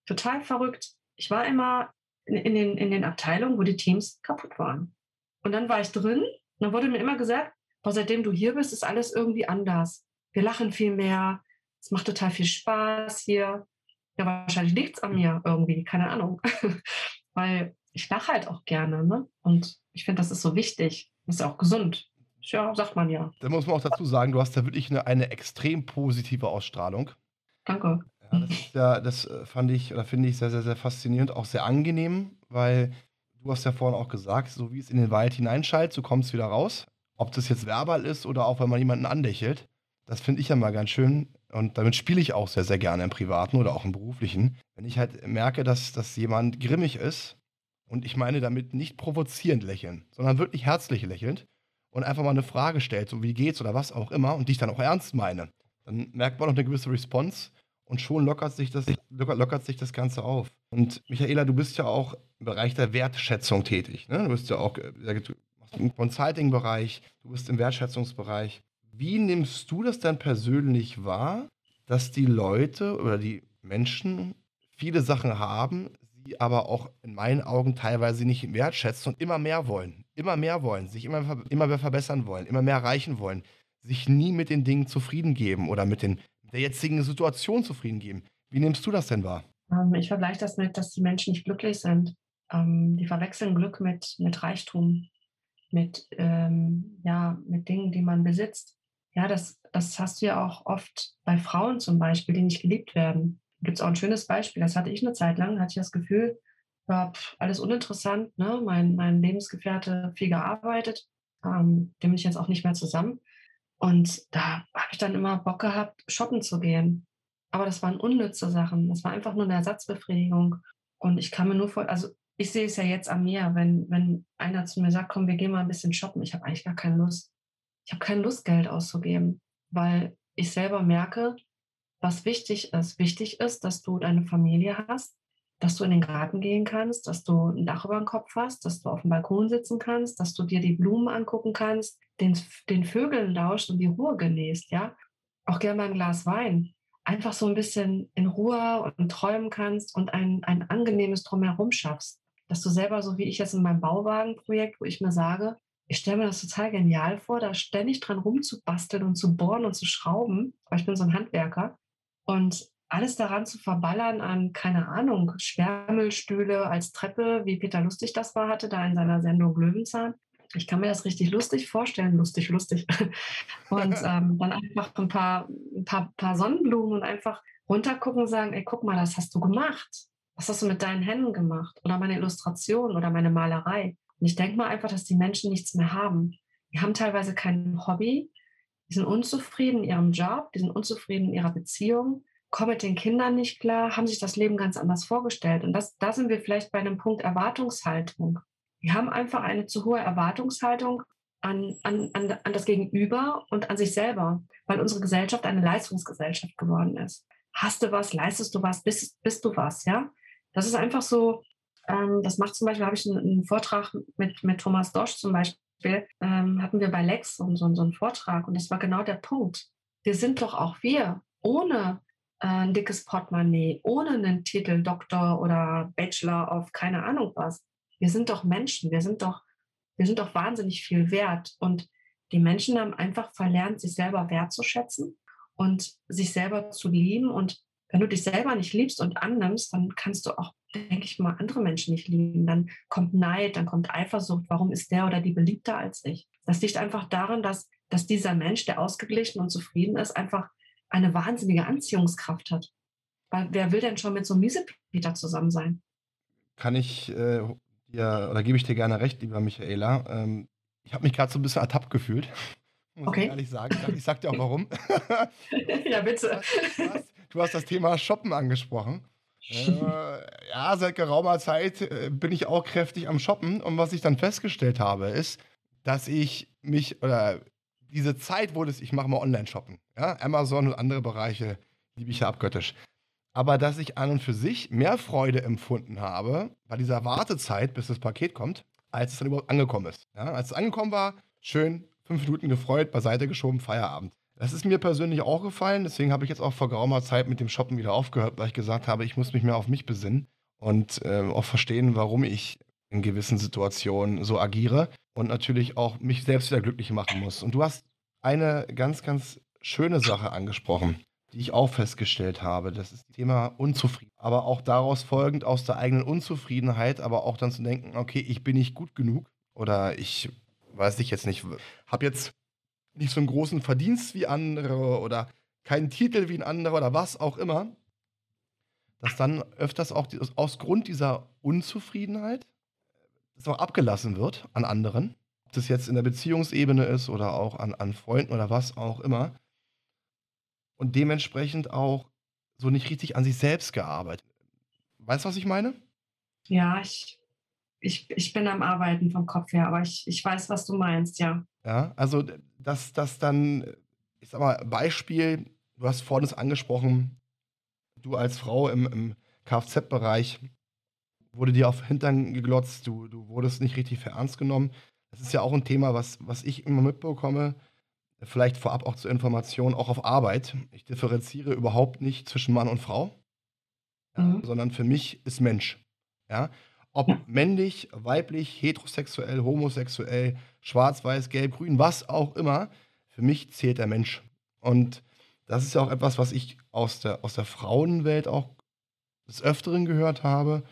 Total verrückt. Ich war immer in, in, den, in den Abteilungen, wo die Teams kaputt waren. Und dann war ich drin und dann wurde mir immer gesagt, boah, seitdem du hier bist, ist alles irgendwie anders. Wir lachen viel mehr. Es macht total viel Spaß hier. Ja, wahrscheinlich liegt es an mir irgendwie, keine Ahnung. Weil ich lache halt auch gerne. Ne? Und ich finde, das ist so wichtig. Das ist auch gesund. Ja, sagt man ja.
Da muss man auch dazu sagen, du hast da wirklich eine, eine extrem positive Ausstrahlung.
Danke.
Ja, das, ja, das äh, fand ich oder finde ich sehr, sehr, sehr faszinierend, auch sehr angenehm, weil du hast ja vorhin auch gesagt, so wie es in den Wald hineinschallt, so kommt es wieder raus. Ob das jetzt verbal ist oder auch, wenn man jemanden andächelt, das finde ich ja mal ganz schön. Und damit spiele ich auch sehr, sehr gerne im Privaten oder auch im Beruflichen. Wenn ich halt merke, dass, dass jemand grimmig ist, und ich meine damit nicht provozierend lächeln, sondern wirklich herzlich lächelnd und einfach mal eine Frage stellt, so wie geht's oder was auch immer, und dich dann auch ernst meine, dann merkt man noch eine gewisse Response und schon lockert sich das, lockert, lockert sich das Ganze auf. Und Michaela, du bist ja auch im Bereich der Wertschätzung tätig. Ne? Du bist ja auch äh, im Consulting-Bereich, du bist im Wertschätzungsbereich. Wie nimmst du das dann persönlich wahr, dass die Leute oder die Menschen viele Sachen haben, sie aber auch in meinen Augen teilweise nicht wertschätzen und immer mehr wollen, immer mehr wollen, sich immer, immer mehr verbessern wollen, immer mehr erreichen wollen, sich nie mit den Dingen zufrieden geben oder mit den, der jetzigen Situation zufrieden geben. Wie nimmst du das denn wahr?
Ähm, ich vergleiche das mit, dass die Menschen nicht glücklich sind. Ähm, die verwechseln Glück mit, mit Reichtum, mit, ähm, ja, mit Dingen, die man besitzt. Ja, das, das hast du ja auch oft bei Frauen zum Beispiel, die nicht geliebt werden. Gibt es auch ein schönes Beispiel. Das hatte ich eine Zeit lang, hatte ich das Gefühl, pff, alles uninteressant. Ne? Mein, mein Lebensgefährte viel gearbeitet, ähm, dem bin ich jetzt auch nicht mehr zusammen. Und da habe ich dann immer Bock gehabt, shoppen zu gehen. Aber das waren unnütze Sachen. Das war einfach nur eine Ersatzbefriedigung. Und ich kann mir nur vor, also ich sehe es ja jetzt an mir, wenn, wenn einer zu mir sagt, komm, wir gehen mal ein bisschen shoppen. Ich habe eigentlich gar keine Lust ich habe keine Lust, Geld auszugeben, weil ich selber merke, was wichtig ist. Wichtig ist, dass du deine Familie hast, dass du in den Garten gehen kannst, dass du ein Dach über dem Kopf hast, dass du auf dem Balkon sitzen kannst, dass du dir die Blumen angucken kannst, den, den Vögeln lauscht und die Ruhe genießt, ja. Auch gerne mal ein Glas Wein. Einfach so ein bisschen in Ruhe und träumen kannst und ein, ein angenehmes Drumherum schaffst. Dass du selber, so wie ich jetzt in meinem Bauwagenprojekt, wo ich mir sage, ich stelle mir das total genial vor, da ständig dran rumzubasteln und zu bohren und zu schrauben, weil ich bin so ein Handwerker. Und alles daran zu verballern an, keine Ahnung, Schwärmelstühle als Treppe, wie Peter Lustig das war, hatte da in seiner Sendung Löwenzahn. Ich kann mir das richtig lustig vorstellen, lustig, lustig. Und ähm, dann einfach ein paar, ein paar, paar Sonnenblumen und einfach runtergucken und sagen, ey, guck mal, das hast du gemacht. Was hast du mit deinen Händen gemacht? Oder meine Illustration oder meine Malerei. Und ich denke mal einfach, dass die Menschen nichts mehr haben. Die haben teilweise kein Hobby, die sind unzufrieden in ihrem Job, die sind unzufrieden in ihrer Beziehung, kommen mit den Kindern nicht klar, haben sich das Leben ganz anders vorgestellt. Und das, da sind wir vielleicht bei einem Punkt Erwartungshaltung. Wir haben einfach eine zu hohe Erwartungshaltung an, an, an, an das Gegenüber und an sich selber, weil unsere Gesellschaft eine Leistungsgesellschaft geworden ist. Hast du was, leistest du was, bist, bist du was, ja? Das ist einfach so, ähm, das macht zum Beispiel, habe ich einen, einen, Vortrag mit, mit Thomas Dosch zum Beispiel, ähm, hatten wir bei Lex so, so, so einen Vortrag und das war genau der Punkt. Wir sind doch auch wir ohne ein dickes Portemonnaie, ohne einen Titel Doktor oder Bachelor of keine Ahnung was. wir sind doch Menschen, wir sind doch, wir sind doch wahnsinnig viel wert. Und die Menschen haben einfach verlernt, sich selber wertzuschätzen und sich selber zu lieben. Und wenn du dich selber nicht liebst und annimmst, dann kannst du auch, denke ich mal, andere Menschen nicht lieben. Dann kommt Neid, dann kommt Eifersucht. Warum ist der oder die beliebter als ich? Das liegt einfach daran, dass, dass dieser Mensch, der ausgeglichen und zufrieden ist, einfach eine wahnsinnige Anziehungskraft hat. Weil wer will denn schon mit so einem Miesepeter zusammen sein?
Kann ich äh, dir, oder gebe ich dir gerne recht, lieber Michaela. Ähm, ich habe mich gerade so ein bisschen ertappt gefühlt. Muss okay. ich ehrlich sagen. Ich sag, dir auch warum.
ja, bitte.
Du hast, du hast, das Thema Shoppen angesprochen. Äh, ja, seit geraumer Zeit äh, bin ich auch kräftig am Shoppen. Und was ich dann festgestellt habe, ist, dass ich mich, oder diese Zeit wurde es, ich mache mal Online-Shoppen. Ja? Amazon und andere Bereiche liebe ich ja abgöttisch. Aber dass ich an und für sich mehr Freude empfunden habe bei dieser Wartezeit, bis das Paket kommt, als es dann überhaupt angekommen ist. Ja? Als es angekommen war, schön fünf Minuten gefreut, beiseite geschoben, Feierabend. Das ist mir persönlich auch gefallen, deswegen habe ich jetzt auch vor geraumer Zeit mit dem Shoppen wieder aufgehört, weil ich gesagt habe, ich muss mich mehr auf mich besinnen und äh, auch verstehen, warum ich in gewissen Situationen so agiere und natürlich auch mich selbst wieder glücklich machen muss. Und du hast eine ganz, ganz schöne Sache angesprochen, die ich auch festgestellt habe. Das ist das Thema Unzufriedenheit. Aber auch daraus folgend aus der eigenen Unzufriedenheit, aber auch dann zu denken, okay, ich bin nicht gut genug oder ich weiß ich jetzt nicht, habe jetzt nicht so einen großen Verdienst wie andere oder keinen Titel wie ein anderer oder was auch immer, dass dann öfters auch aus Grund dieser Unzufriedenheit das auch abgelassen wird an anderen, ob das jetzt in der Beziehungsebene ist oder auch an, an Freunden oder was auch immer, und dementsprechend auch so nicht richtig an sich selbst gearbeitet. Weißt du, was ich meine?
Ja, ich, ich, ich bin am Arbeiten vom Kopf her, aber ich, ich weiß, was du meinst, ja.
Ja, also dass das dann, ich sag mal, Beispiel, du hast vorhin es angesprochen, du als Frau im, im Kfz-Bereich wurde dir auf den Hintern geglotzt, du, du wurdest nicht richtig für ernst genommen. Das ist ja auch ein Thema, was, was ich immer mitbekomme, vielleicht vorab auch zur Information, auch auf Arbeit. Ich differenziere überhaupt nicht zwischen Mann und Frau, mhm. ja, sondern für mich ist Mensch. Ja? Ob ja. männlich, weiblich, heterosexuell, homosexuell, schwarz, weiß, gelb, grün, was auch immer, für mich zählt der Mensch. Und das ist ja auch etwas, was ich aus der, aus der Frauenwelt auch des Öfteren gehört habe,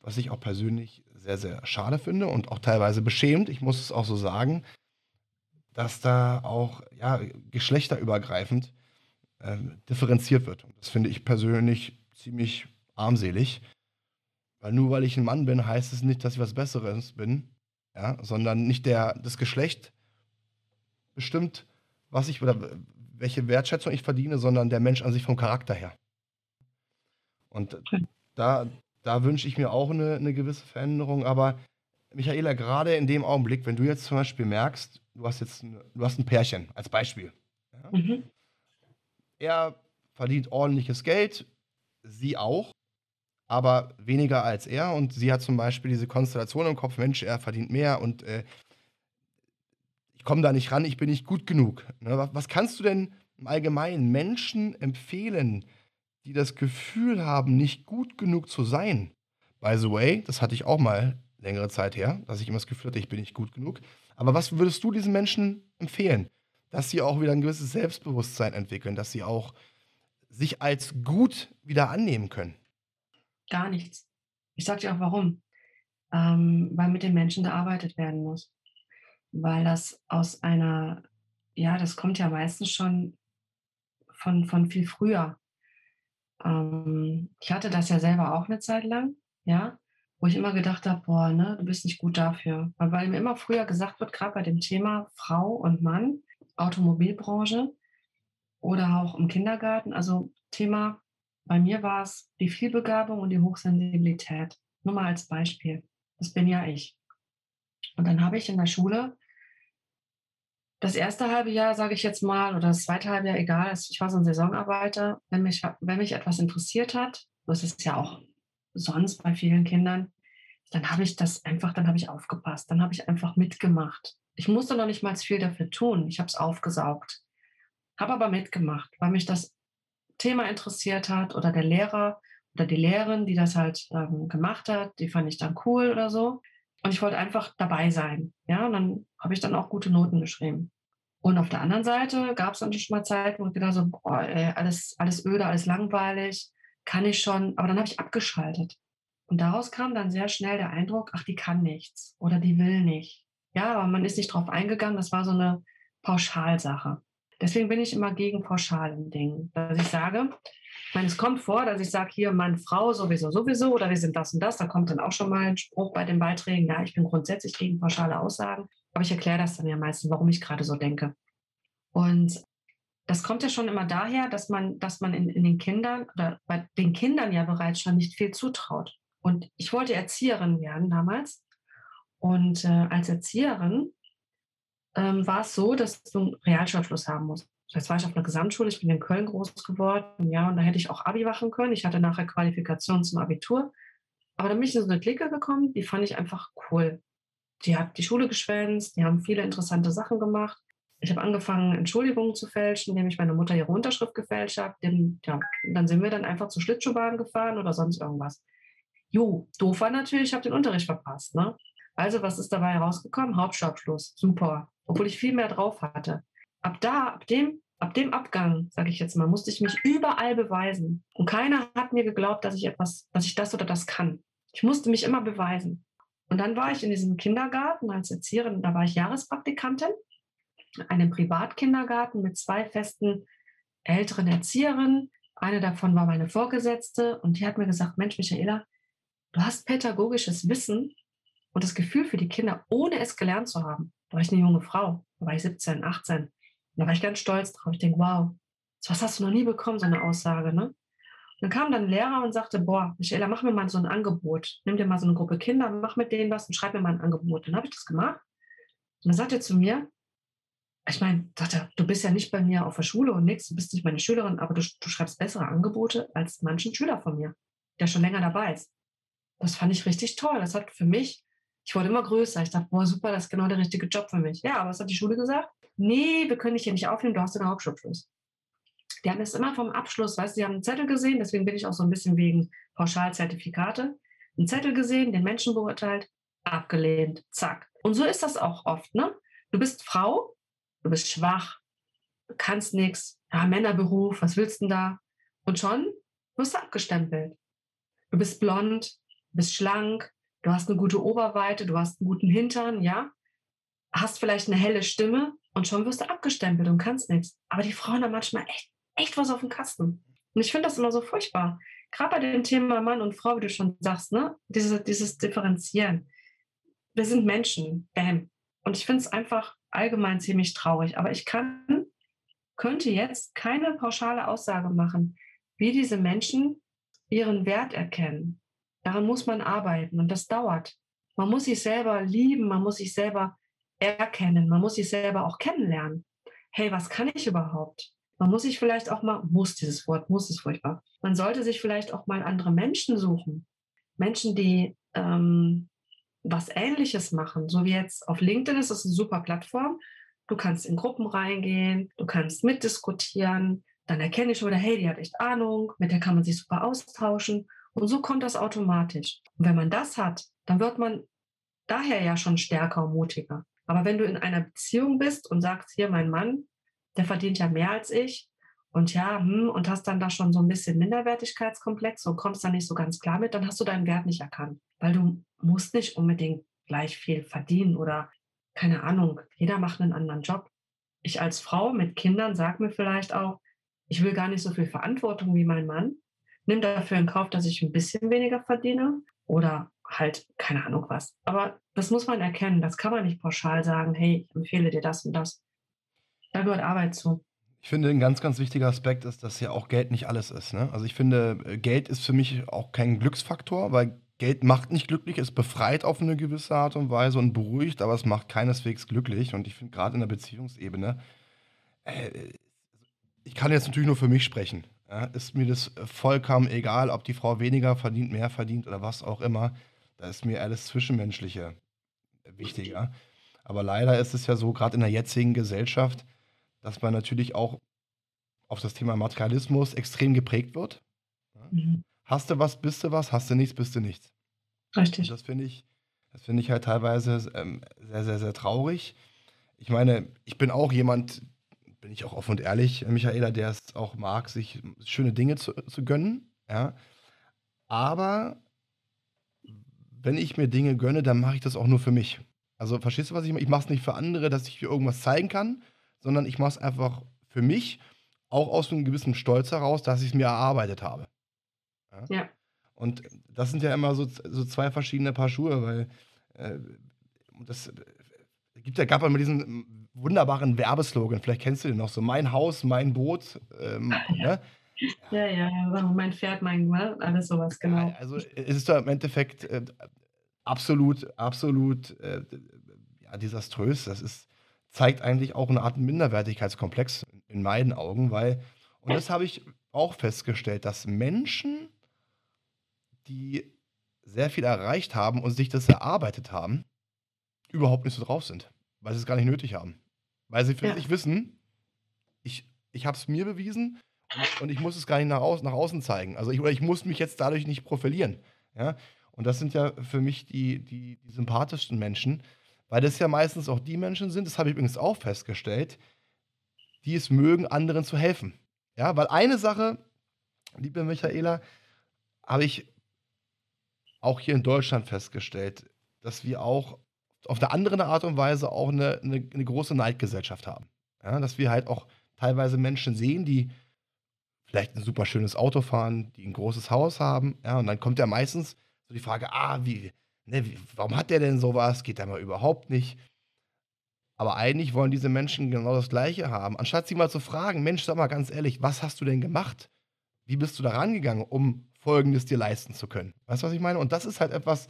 was ich auch persönlich sehr, sehr schade finde und auch teilweise beschämt. Ich muss es auch so sagen, dass da auch ja, geschlechterübergreifend äh, differenziert wird. Und das finde ich persönlich ziemlich armselig. Weil nur weil ich ein Mann bin, heißt es nicht, dass ich was Besseres bin, ja, sondern nicht der, das Geschlecht bestimmt, was ich oder welche Wertschätzung ich verdiene, sondern der Mensch an sich vom Charakter her. Und da, da wünsche ich mir auch eine, eine gewisse Veränderung. Aber Michaela, gerade in dem Augenblick, wenn du jetzt zum Beispiel merkst, du hast jetzt ein, du hast ein Pärchen als Beispiel. Ja? Mhm. Er verdient ordentliches Geld, sie auch, aber weniger als er. Und sie hat zum Beispiel diese Konstellation im Kopf, Mensch, er verdient mehr und äh, ich komme da nicht ran, ich bin nicht gut genug. Ne? Was, was kannst du denn im Allgemeinen Menschen empfehlen, die das Gefühl haben, nicht gut genug zu sein? By the way, das hatte ich auch mal längere Zeit her, dass ich immer das Gefühl hatte, ich bin nicht gut genug. Aber was würdest du diesen Menschen empfehlen? Dass sie auch wieder ein gewisses Selbstbewusstsein entwickeln, dass sie auch sich als gut wieder annehmen können?
Gar nichts. Ich sage dir auch warum. Ähm, weil mit den Menschen gearbeitet werden muss. Weil das aus einer, ja, das kommt ja meistens schon von, von viel früher. Ähm, ich hatte das ja selber auch eine Zeit lang, ja wo ich immer gedacht habe, boah, ne, du bist nicht gut dafür. Weil, mir immer früher gesagt wird, gerade bei dem Thema Frau und Mann, Automobilbranche oder auch im Kindergarten, also Thema, bei mir war es die Vielbegabung und die Hochsensibilität. Nur mal als Beispiel. Das bin ja ich. Und dann habe ich in der Schule das erste halbe Jahr, sage ich jetzt mal, oder das zweite halbe Jahr, egal, ich war so ein Saisonarbeiter, wenn mich, wenn mich etwas interessiert hat, das ist ja auch sonst bei vielen Kindern, dann habe ich das einfach, dann habe ich aufgepasst, dann habe ich einfach mitgemacht. Ich musste noch nicht mal viel dafür tun. Ich habe es aufgesaugt, habe aber mitgemacht, weil mich das Thema interessiert hat oder der Lehrer oder die Lehrerin, die das halt ähm, gemacht hat, die fand ich dann cool oder so. Und ich wollte einfach dabei sein. Ja, und dann habe ich dann auch gute Noten geschrieben. Und auf der anderen Seite gab es dann schon mal Zeiten, wo ich gedacht so, boah, ey, alles, alles öde, alles langweilig, kann ich schon. Aber dann habe ich abgeschaltet. Und daraus kam dann sehr schnell der Eindruck, ach, die kann nichts oder die will nicht. Ja, aber man ist nicht drauf eingegangen. Das war so eine Pauschalsache. Deswegen bin ich immer gegen pauschalen Dingen. Dass ich sage, ich meine, es kommt vor, dass ich sage, hier, meine Frau sowieso, sowieso, oder wir sind das und das. Da kommt dann auch schon mal ein Spruch bei den Beiträgen, ja, ich bin grundsätzlich gegen pauschale Aussagen. Aber ich erkläre das dann ja meistens, warum ich gerade so denke. Und das kommt ja schon immer daher, dass man, dass man in, in den Kindern oder bei den Kindern ja bereits schon nicht viel zutraut. Und ich wollte Erzieherin werden damals. Und äh, als Erzieherin ähm, war es so, dass du einen Realschulabschluss haben musst. Jetzt war ich auf einer Gesamtschule, ich bin in Köln groß geworden, ja, und da hätte ich auch Abi machen können. Ich hatte nachher Qualifikation zum Abitur. Aber dann bin ich in so eine Clique gekommen, die fand ich einfach cool. Die hat die Schule geschwänzt, die haben viele interessante Sachen gemacht. Ich habe angefangen, Entschuldigungen zu fälschen, indem ich meine Mutter ihre Unterschrift gefälscht habe. Ja, dann sind wir dann einfach zur Schlittschuhbahn gefahren oder sonst irgendwas. Jo, doof war natürlich, ich habe den Unterricht verpasst. Ne? Also, was ist dabei rausgekommen? Hauptschulabschluss. Super. Obwohl ich viel mehr drauf hatte. Ab da, ab dem, ab dem Abgang, sage ich jetzt mal, musste ich mich überall beweisen. Und keiner hat mir geglaubt, dass ich etwas, dass ich das oder das kann. Ich musste mich immer beweisen. Und dann war ich in diesem Kindergarten als Erzieherin, da war ich Jahrespraktikantin, einem Privatkindergarten mit zwei festen älteren Erzieherinnen. Eine davon war meine Vorgesetzte und die hat mir gesagt, Mensch, Michaela, du hast pädagogisches Wissen und das Gefühl für die Kinder, ohne es gelernt zu haben. Da war ich eine junge Frau, da war ich 17, 18. Und da war ich ganz stolz drauf. Ich denke, wow, was hast du noch nie bekommen, so eine Aussage, ne? Und dann kam dann ein Lehrer und sagte, boah, Michaela, mach mir mal so ein Angebot. Nimm dir mal so eine Gruppe Kinder, mach mit denen was und schreib mir mal ein Angebot. Dann habe ich das gemacht. Und dann sagt er zu mir, ich meine, du bist ja nicht bei mir auf der Schule und nichts, du bist nicht meine Schülerin, aber du, du schreibst bessere Angebote als manchen Schüler von mir, der schon länger dabei ist. Das fand ich richtig toll. Das hat für mich ich wurde immer größer. Ich dachte, boah, super, das ist genau der richtige Job für mich. Ja, aber was hat die Schule gesagt? Nee, wir können dich hier nicht aufnehmen, du hast einen Hauptschulabschluss. Die haben es immer vom Abschluss, weißt du, die haben einen Zettel gesehen, deswegen bin ich auch so ein bisschen wegen Pauschalzertifikate. Einen Zettel gesehen, den Menschen beurteilt, abgelehnt, zack. Und so ist das auch oft, ne? Du bist Frau, du bist schwach, du kannst nichts, ja, Männerberuf, was willst du denn da? Und schon wirst du abgestempelt. Du bist blond, bist schlank, du hast eine gute Oberweite, du hast einen guten Hintern, ja, hast vielleicht eine helle Stimme und schon wirst du abgestempelt und kannst nichts. Aber die Frauen haben manchmal echt, echt was auf dem Kasten. Und ich finde das immer so furchtbar. Gerade bei dem Thema Mann und Frau, wie du schon sagst, ne? Diese, dieses Differenzieren. Wir sind Menschen, bam. Und ich finde es einfach allgemein ziemlich traurig. Aber ich kann, könnte jetzt keine pauschale Aussage machen, wie diese Menschen ihren Wert erkennen. Daran muss man arbeiten und das dauert. Man muss sich selber lieben, man muss sich selber erkennen, man muss sich selber auch kennenlernen. Hey, was kann ich überhaupt? Man muss sich vielleicht auch mal, muss dieses Wort, muss ist furchtbar. Man sollte sich vielleicht auch mal andere Menschen suchen. Menschen, die ähm, was Ähnliches machen. So wie jetzt auf LinkedIn ist das eine super Plattform. Du kannst in Gruppen reingehen, du kannst mitdiskutieren. Dann erkenne ich schon wieder, hey, die hat echt Ahnung, mit der kann man sich super austauschen. Und so kommt das automatisch. Und wenn man das hat, dann wird man daher ja schon stärker und mutiger. Aber wenn du in einer Beziehung bist und sagst, hier mein Mann, der verdient ja mehr als ich und ja, hm, und hast dann da schon so ein bisschen Minderwertigkeitskomplex und kommst da nicht so ganz klar mit, dann hast du deinen Wert nicht erkannt. Weil du musst nicht unbedingt gleich viel verdienen oder keine Ahnung, jeder macht einen anderen Job. Ich als Frau mit Kindern sage mir vielleicht auch, ich will gar nicht so viel Verantwortung wie mein Mann nimm dafür in Kauf, dass ich ein bisschen weniger verdiene oder halt keine Ahnung was. Aber das muss man erkennen. Das kann man nicht pauschal sagen, hey, ich empfehle dir das und das. Da gehört Arbeit zu.
Ich finde, ein ganz, ganz wichtiger Aspekt ist, dass ja auch Geld nicht alles ist. Ne? Also ich finde, äh, Geld ist für mich auch kein Glücksfaktor, weil Geld macht nicht glücklich, es befreit auf eine gewisse Art und Weise und beruhigt, aber es macht keineswegs glücklich. Und ich finde gerade in der Beziehungsebene, äh, ich kann jetzt natürlich nur für mich sprechen ja, ist mir das vollkommen egal, ob die Frau weniger verdient, mehr verdient oder was auch immer. Da ist mir alles Zwischenmenschliche wichtiger. Aber leider ist es ja so, gerade in der jetzigen Gesellschaft, dass man natürlich auch auf das Thema Materialismus extrem geprägt wird. Mhm. Hast du was, bist du was, hast du nichts, bist du nichts.
Richtig.
Und das finde ich, Das finde ich halt teilweise ähm, sehr, sehr, sehr traurig. Ich meine, ich bin auch jemand, bin ich auch offen und ehrlich, Michaela, der es auch mag, sich schöne Dinge zu, zu gönnen. Ja. Aber wenn ich mir Dinge gönne, dann mache ich das auch nur für mich. Also verstehst du, was ich meine? Ich mache es nicht für andere, dass ich mir irgendwas zeigen kann, sondern ich mache es einfach für mich, auch aus einem gewissen Stolz heraus, dass ich es mir erarbeitet habe.
Ja. ja.
Und das sind ja immer so, so zwei verschiedene Paar Schuhe, weil äh, das äh, gibt ja, gab mal diesen wunderbaren Werbeslogan, vielleicht kennst du den noch, so mein Haus, mein Boot. Ähm,
ne? Ja, ja, ja, mein Pferd, mein, ne? alles sowas, genau. Ja,
also es ist doch im Endeffekt äh, absolut, absolut äh, ja, desaströs. Das ist, zeigt eigentlich auch eine Art Minderwertigkeitskomplex in meinen Augen, weil, und das habe ich auch festgestellt, dass Menschen, die sehr viel erreicht haben und sich das erarbeitet haben, überhaupt nicht so drauf sind, weil sie es gar nicht nötig haben. Weil sie für ja. sich wissen, ich, ich habe es mir bewiesen und, und, ich muss es gar nicht nach, aus, nach außen zeigen. Also ich, oder ich muss mich jetzt dadurch nicht profilieren. Ja? Und das sind ja für mich die, die, die sympathischsten Menschen, weil das ja meistens auch die Menschen sind, das habe ich übrigens auch festgestellt, die es mögen, anderen zu helfen. Ja, weil eine Sache, liebe Michaela, habe ich auch hier in Deutschland festgestellt, dass wir auch auf eine andere Art und Weise auch eine, eine, eine große Neidgesellschaft haben. Ja, dass wir halt auch teilweise Menschen sehen, die vielleicht ein super schönes Auto fahren, die ein großes Haus haben. Ja, und dann kommt ja meistens so die Frage, ah, wie, ne, wie, warum hat der denn sowas? Geht da mal überhaupt nicht? Aber eigentlich wollen diese Menschen genau das Gleiche haben. Anstatt sie mal zu fragen, Mensch, sag mal ganz ehrlich, was hast du denn gemacht? Wie bist du da rangegangen, um Folgendes dir leisten zu können? Weißt du, was ich meine? Und das ist halt etwas,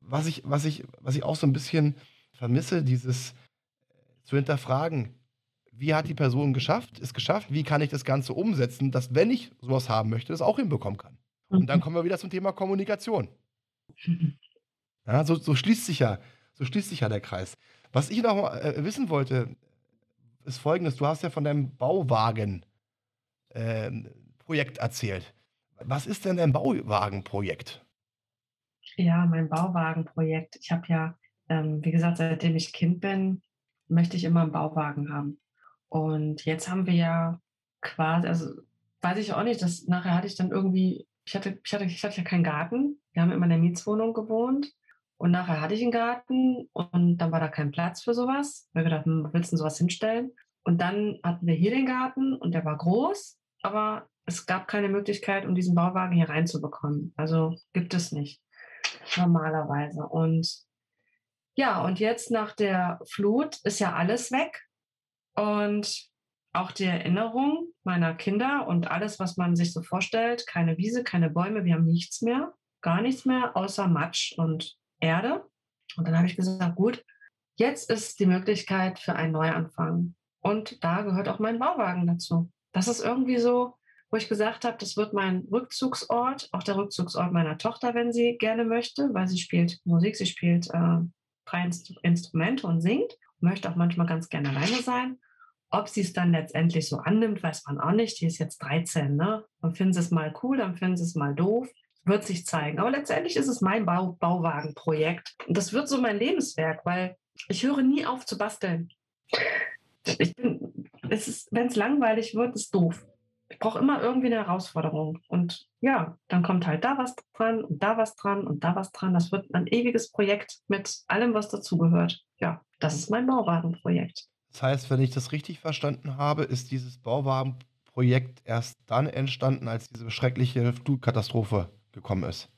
was ich, was ich, was ich auch so ein bisschen vermisse, dieses äh, zu hinterfragen, wie hat die Person geschafft, es geschafft, wie kann ich das Ganze umsetzen, dass, wenn ich sowas haben möchte, das auch hinbekommen kann. Und dann mhm. kommen wir wieder zum Thema Kommunikation. Ja, so, so, schließt sich ja, so schließt sich ja der Kreis. Was ich noch mal, äh, wissen wollte, ist folgendes: Du hast ja von deinem Bauwagen-Projekt ähm, erzählt. Was ist denn dein Bauwagenprojekt?
Ja, mein Bauwagenprojekt. Ich habe ja, ähm, wie gesagt, seitdem ich Kind bin, möchte ich immer einen Bauwagen haben. Und jetzt haben wir ja quasi, also weiß ich auch nicht, dass nachher hatte ich dann irgendwie ich hatte, ich hatte, ich hatte ja keinen Garten. Wir haben immer in der Mietswohnung gewohnt. Und nachher hatte ich einen Garten und dann war da kein Platz für sowas. Wir gedacht, hm, willst du sowas hinstellen? Und dann hatten wir hier den Garten und der war groß, aber es gab keine Möglichkeit, um diesen Bauwagen hier reinzubekommen. Also gibt es nicht normalerweise. Und ja, und jetzt nach der Flut ist ja alles weg. Und auch die Erinnerung meiner Kinder und alles, was man sich so vorstellt, keine Wiese, keine Bäume, wir haben nichts mehr, gar nichts mehr, außer Matsch und Erde. Und dann habe ich gesagt, gut, jetzt ist die Möglichkeit für einen Neuanfang. Und da gehört auch mein Bauwagen dazu. Das ist irgendwie so, wo ich gesagt habe, das wird mein Rückzugsort, auch der Rückzugsort meiner Tochter, wenn sie gerne möchte, weil sie spielt Musik, sie spielt äh, drei Instrumente und singt, möchte auch manchmal ganz gerne alleine sein. Ob sie es dann letztendlich so annimmt, weiß man auch nicht. Die ist jetzt 13, ne? Dann finden sie es mal cool, dann finden sie es mal doof. Wird sich zeigen. Aber letztendlich ist es mein Bau Bauwagenprojekt. Und das wird so mein Lebenswerk, weil ich höre nie auf zu basteln. Ich bin, wenn es langweilig wird, ist doof. Brauche immer irgendwie eine Herausforderung. Und ja, dann kommt halt da was dran und da was dran und da was dran. Das wird ein ewiges Projekt mit allem, was dazugehört. Ja, das ist mein Bauwagenprojekt.
Das heißt, wenn ich das richtig verstanden habe, ist dieses Bauwagenprojekt erst dann entstanden, als diese schreckliche Flutkatastrophe gekommen ist.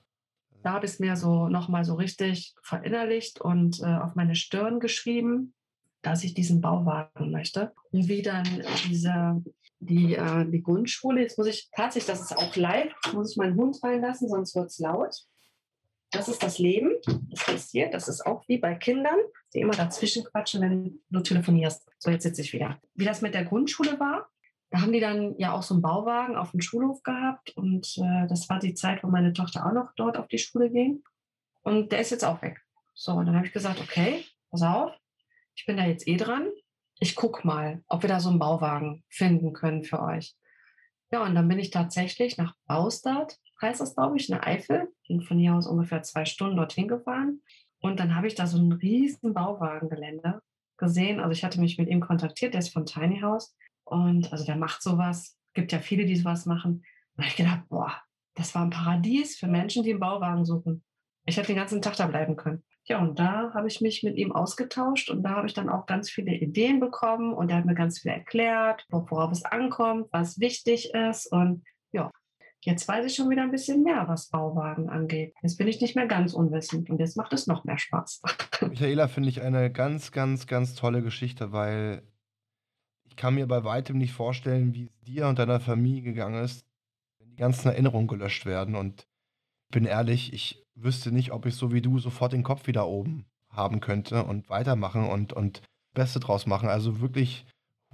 Da habe ich es mir so nochmal so richtig verinnerlicht und äh, auf meine Stirn geschrieben, dass ich diesen Bauwagen möchte. Und wie dann diese, die, äh, die Grundschule, jetzt muss ich tatsächlich, das ist auch live, muss ich meinen Hund fallen lassen, sonst wird es laut. Das ist das Leben, das passiert. Das ist auch wie bei Kindern, die immer dazwischen quatschen, wenn du telefonierst. So, jetzt sitze ich wieder. Wie das mit der Grundschule war, da haben die dann ja auch so einen Bauwagen auf dem Schulhof gehabt. Und äh, das war die Zeit, wo meine Tochter auch noch dort auf die Schule ging. Und der ist jetzt auch weg. So, und dann habe ich gesagt, okay, pass auf, ich bin da jetzt eh dran. Ich gucke mal, ob wir da so einen Bauwagen finden können für euch. Ja, und dann bin ich tatsächlich nach Baustad heißt das, glaube ich, in der Eifel. Bin von hier aus ungefähr zwei Stunden dorthin gefahren. Und dann habe ich da so ein riesen Bauwagengelände gesehen. Also ich hatte mich mit ihm kontaktiert, der ist von Tiny House. Und also der macht sowas. Gibt ja viele, die sowas machen. Und ich gedacht, boah, das war ein Paradies für Menschen, die einen Bauwagen suchen. Ich hätte den ganzen Tag da bleiben können. Ja, und da habe ich mich mit ihm ausgetauscht und da habe ich dann auch ganz viele Ideen bekommen und er hat mir ganz viel erklärt, worauf es ankommt, was wichtig ist. Und ja, jetzt weiß ich schon wieder ein bisschen mehr, was Bauwagen angeht. Jetzt bin ich nicht mehr ganz unwissend und jetzt macht es noch mehr Spaß.
Michaela finde ich eine ganz, ganz, ganz tolle Geschichte, weil ich kann mir bei weitem nicht vorstellen, wie es dir und deiner Familie gegangen ist, wenn die ganzen Erinnerungen gelöscht werden. Und bin ehrlich, ich wüsste nicht, ob ich so wie du sofort den Kopf wieder oben haben könnte und weitermachen und, und Beste draus machen. Also wirklich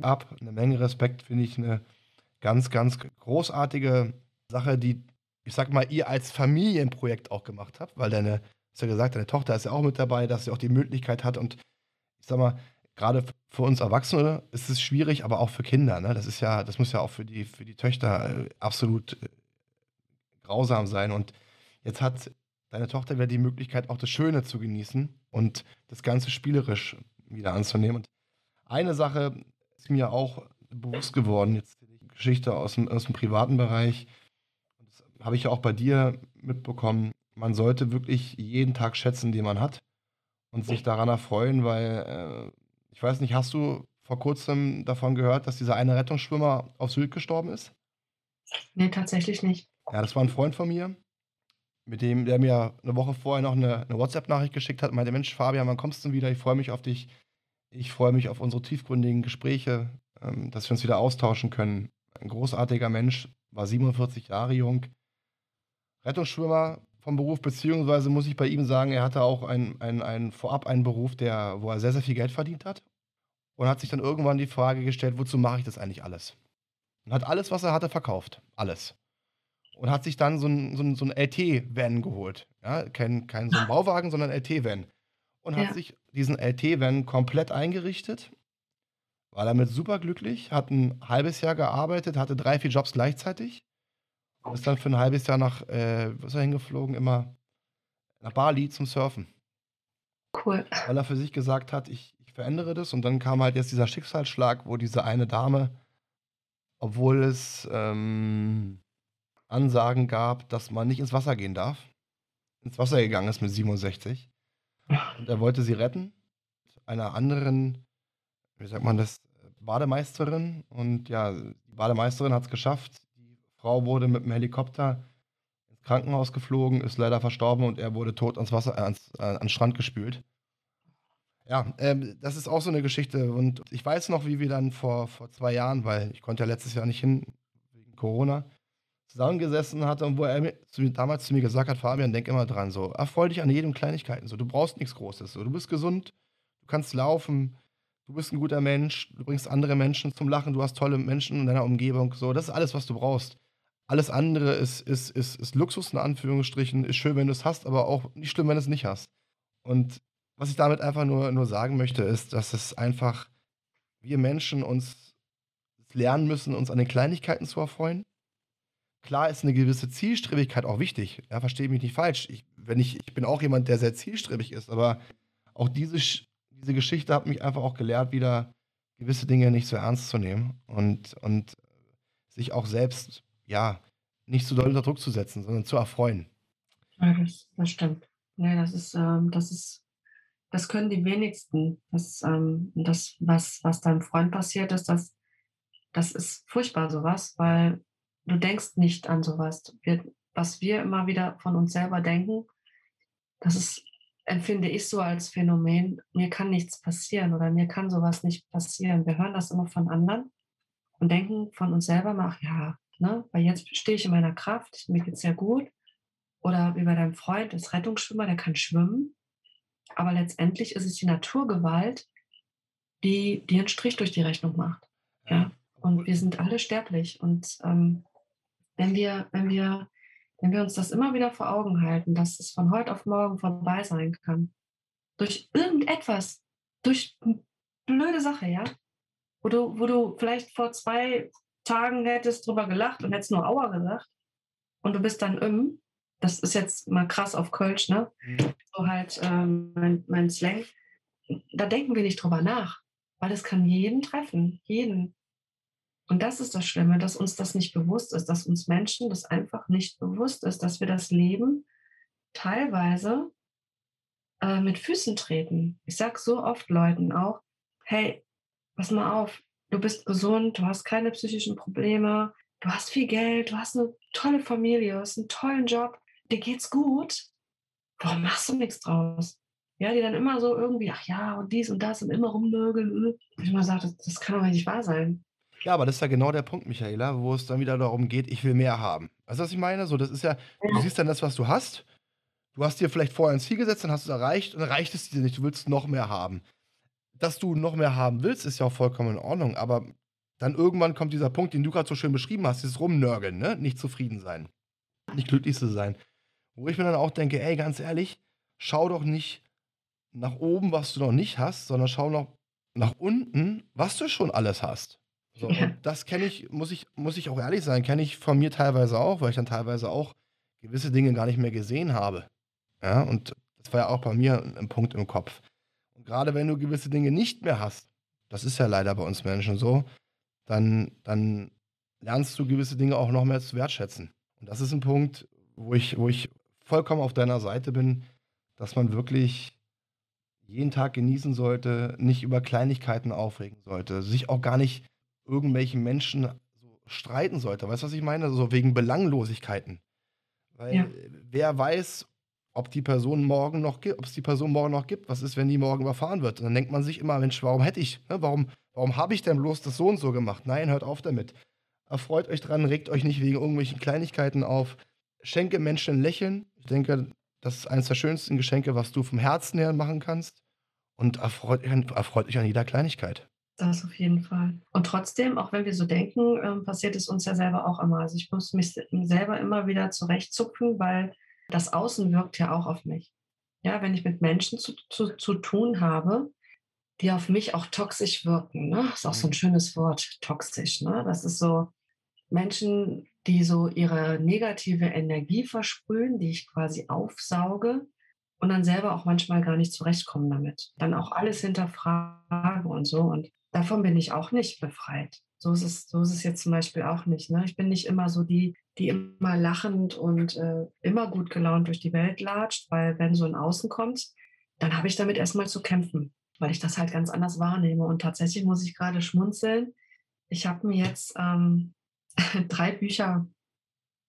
ab, eine Menge Respekt, finde ich eine ganz, ganz großartige Sache, die, ich sag mal, ihr als Familienprojekt auch gemacht habt, weil deine, hast ja gesagt, deine Tochter ist ja auch mit dabei, dass sie auch die Möglichkeit hat und ich sag mal, gerade für uns Erwachsene ist es schwierig, aber auch für Kinder, ne? Das ist ja, das muss ja auch für die, für die Töchter äh, absolut äh, grausam sein und jetzt hat deine Tochter wieder die Möglichkeit, auch das Schöne zu genießen und das Ganze spielerisch wieder anzunehmen. Und eine Sache ist mir auch bewusst geworden, jetzt die Geschichte aus dem, aus dem privaten Bereich, das habe ich ja auch bei dir mitbekommen, man sollte wirklich jeden Tag schätzen, den man hat und sich daran erfreuen, weil äh, ich weiß nicht, hast du vor kurzem davon gehört, dass dieser eine Rettungsschwimmer auf Sylt gestorben ist?
Nee, tatsächlich nicht.
Ja, das war ein Freund von mir mit dem, der mir eine Woche vorher noch eine, eine WhatsApp-Nachricht geschickt hat, meinte, Mensch, Fabian, wann kommst du denn wieder? Ich freue mich auf dich. Ich freue mich auf unsere tiefgründigen Gespräche, ähm, dass wir uns wieder austauschen können. Ein großartiger Mensch, war 47 Jahre jung. Rettungsschwimmer vom Beruf, beziehungsweise muss ich bei ihm sagen, er hatte auch ein, ein, ein, vorab einen Beruf, der, wo er sehr, sehr viel Geld verdient hat. Und hat sich dann irgendwann die Frage gestellt, wozu mache ich das eigentlich alles? Und hat alles, was er hatte, verkauft. Alles und hat sich dann so ein, so ein, so ein LT-Van geholt. Ja, kein, kein so ein Bauwagen, sondern LT-Van. Und hat ja. sich diesen LT-Van komplett eingerichtet. War damit super glücklich, hat ein halbes Jahr gearbeitet, hatte drei, vier Jobs gleichzeitig. Und ist dann für ein halbes Jahr nach, äh, was ist er hingeflogen? Immer nach Bali zum Surfen.
Cool.
Weil er für sich gesagt hat, ich, ich verändere das. Und dann kam halt jetzt dieser Schicksalsschlag, wo diese eine Dame, obwohl es ähm, Ansagen gab, dass man nicht ins Wasser gehen darf. Ins Wasser gegangen ist mit 67. Und er wollte sie retten. Einer anderen, wie sagt man das, Bademeisterin. Und ja, die Bademeisterin hat es geschafft. Die Frau wurde mit dem Helikopter ins Krankenhaus geflogen, ist leider verstorben und er wurde tot ans Wasser, äh, ans, äh, ans Strand gespült. Ja, ähm, das ist auch so eine Geschichte. Und ich weiß noch, wie wir dann vor, vor zwei Jahren, weil ich konnte ja letztes Jahr nicht hin wegen Corona, zusammengesessen hatte und wo er zu, damals zu mir gesagt hat, Fabian, denk immer dran, so, erfreu dich an jedem Kleinigkeiten, so, du brauchst nichts Großes, so, du bist gesund, du kannst laufen, du bist ein guter Mensch, du bringst andere Menschen zum Lachen, du hast tolle Menschen in deiner Umgebung, so, das ist alles, was du brauchst. Alles andere ist, ist, ist, ist Luxus, in Anführungsstrichen, ist schön, wenn du es hast, aber auch nicht schlimm, wenn du es nicht hast. Und was ich damit einfach nur, nur sagen möchte, ist, dass es einfach, wir Menschen uns lernen müssen, uns an den Kleinigkeiten zu erfreuen Klar ist eine gewisse Zielstrebigkeit auch wichtig. Ja, verstehe mich nicht falsch. Ich, wenn ich, ich bin auch jemand, der sehr zielstrebig ist, aber auch diese, diese Geschichte hat mich einfach auch gelehrt, wieder gewisse Dinge nicht so ernst zu nehmen und, und sich auch selbst, ja, nicht so doll unter Druck zu setzen, sondern zu erfreuen.
Ja, das, das stimmt. Ja, das ist, ähm, das ist, das können die wenigsten. Das, ähm, das was, was deinem Freund passiert ist, das, das ist furchtbar sowas, weil du denkst nicht an sowas. Wir, was wir immer wieder von uns selber denken, das ist, empfinde ich so als Phänomen, mir kann nichts passieren oder mir kann sowas nicht passieren. Wir hören das immer von anderen und denken von uns selber mal, ach ja, ne, weil jetzt stehe ich in meiner Kraft, mir geht es ja gut. Oder wie bei deinem Freund, das Rettungsschwimmer, der kann schwimmen. Aber letztendlich ist es die Naturgewalt, die, die einen Strich durch die Rechnung macht. Ja? Und wir sind alle sterblich. Und ähm, wenn wir, wenn wir, wenn wir uns das immer wieder vor Augen halten, dass es von heute auf morgen vorbei sein kann, durch irgendetwas, durch eine blöde Sache, ja, wo du, wo du vielleicht vor zwei Tagen hättest drüber gelacht und hättest nur Aua gesagt und du bist dann im, das ist jetzt mal krass auf Kölsch, ne? Mhm. So halt ähm, mein, mein Slang. Da denken wir nicht drüber nach, weil es kann jeden treffen, jeden. Und das ist das Schlimme, dass uns das nicht bewusst ist, dass uns Menschen das einfach nicht bewusst ist, dass wir das Leben teilweise äh, mit Füßen treten. Ich sage so oft Leuten auch, hey, pass mal auf, du bist gesund, du hast keine psychischen Probleme, du hast viel Geld, du hast eine tolle Familie, du hast einen tollen Job, dir geht's gut. Warum machst du nichts draus? Ja, die dann immer so irgendwie, ach ja, und dies und das und immer rumnörgeln. Ich immer sage, das, das kann doch nicht wahr sein.
Ja, aber das ist ja genau der Punkt, Michaela, wo es dann wieder darum geht, ich will mehr haben. Weißt du, was ich meine? So, das ist ja, du siehst dann das, was du hast. Du hast dir vielleicht vorher ein Ziel gesetzt, dann hast du es erreicht und dann reicht es dir nicht. Du willst noch mehr haben. Dass du noch mehr haben willst, ist ja auch vollkommen in Ordnung. Aber dann irgendwann kommt dieser Punkt, den du gerade so schön beschrieben hast, dieses Rumnörgeln, ne? Nicht zufrieden sein. Nicht glücklich zu sein. Wo ich mir dann auch denke, ey, ganz ehrlich, schau doch nicht nach oben, was du noch nicht hast, sondern schau noch nach unten, was du schon alles hast. So, ja. Und das kenne ich, muss ich, muss ich auch ehrlich sein, kenne ich von mir teilweise auch, weil ich dann teilweise auch gewisse Dinge gar nicht mehr gesehen habe. Ja, und das war ja auch bei mir ein Punkt im Kopf. Und gerade wenn du gewisse Dinge nicht mehr hast, das ist ja leider bei uns Menschen so, dann, dann lernst du gewisse Dinge auch noch mehr zu wertschätzen. Und das ist ein Punkt, wo ich, wo ich vollkommen auf deiner Seite bin, dass man wirklich jeden Tag genießen sollte, nicht über Kleinigkeiten aufregen sollte, sich auch gar nicht irgendwelchen Menschen so streiten sollte. Weißt du, was ich meine? So wegen Belanglosigkeiten. Weil ja. wer weiß, ob die Person morgen noch gibt, ob es die Person morgen noch gibt. Was ist, wenn die morgen überfahren wird? Und dann denkt man sich immer, Mensch, warum hätte ich, ne? warum, warum habe ich denn bloß das so und so gemacht? Nein, hört auf damit. Erfreut euch dran, regt euch nicht wegen irgendwelchen Kleinigkeiten auf. Schenke Menschen ein Lächeln. Ich denke, das ist eines der schönsten Geschenke, was du vom Herzen her machen kannst. Und erfreut, erfreut euch an jeder Kleinigkeit.
Das auf jeden Fall. Und trotzdem, auch wenn wir so denken, ähm, passiert es uns ja selber auch immer. Also ich muss mich selber immer wieder zurechtzupfen, weil das Außen wirkt ja auch auf mich. Ja, wenn ich mit Menschen zu, zu, zu tun habe, die auf mich auch toxisch wirken. Ne? Ist auch so ein mhm. schönes Wort, toxisch. Ne? Das ist so Menschen, die so ihre negative Energie versprühen, die ich quasi aufsauge und dann selber auch manchmal gar nicht zurechtkommen damit. Dann auch alles hinterfrage und so. Und davon bin ich auch nicht befreit. So ist es, so ist es jetzt zum Beispiel auch nicht. Ne? Ich bin nicht immer so die, die immer lachend und äh, immer gut gelaunt durch die Welt latscht, weil wenn so ein Außen kommt, dann habe ich damit erstmal zu kämpfen, weil ich das halt ganz anders wahrnehme. Und tatsächlich muss ich gerade schmunzeln. Ich habe mir jetzt ähm, drei Bücher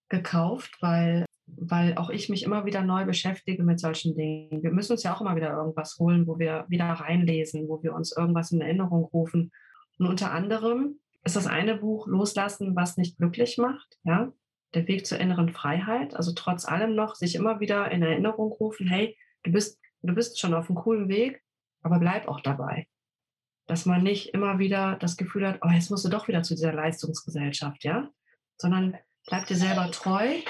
gekauft, weil weil auch ich mich immer wieder neu beschäftige mit solchen Dingen. Wir müssen uns ja auch immer wieder irgendwas holen, wo wir wieder reinlesen, wo wir uns irgendwas in Erinnerung rufen. Und unter anderem ist das eine Buch Loslassen, was nicht glücklich macht, ja, der Weg zur inneren Freiheit. Also trotz allem noch sich immer wieder in Erinnerung rufen, hey, du bist, du bist schon auf einem coolen Weg, aber bleib auch dabei. Dass man nicht immer wieder das Gefühl hat, oh, jetzt musst du doch wieder zu dieser Leistungsgesellschaft, ja, sondern bleib dir selber treu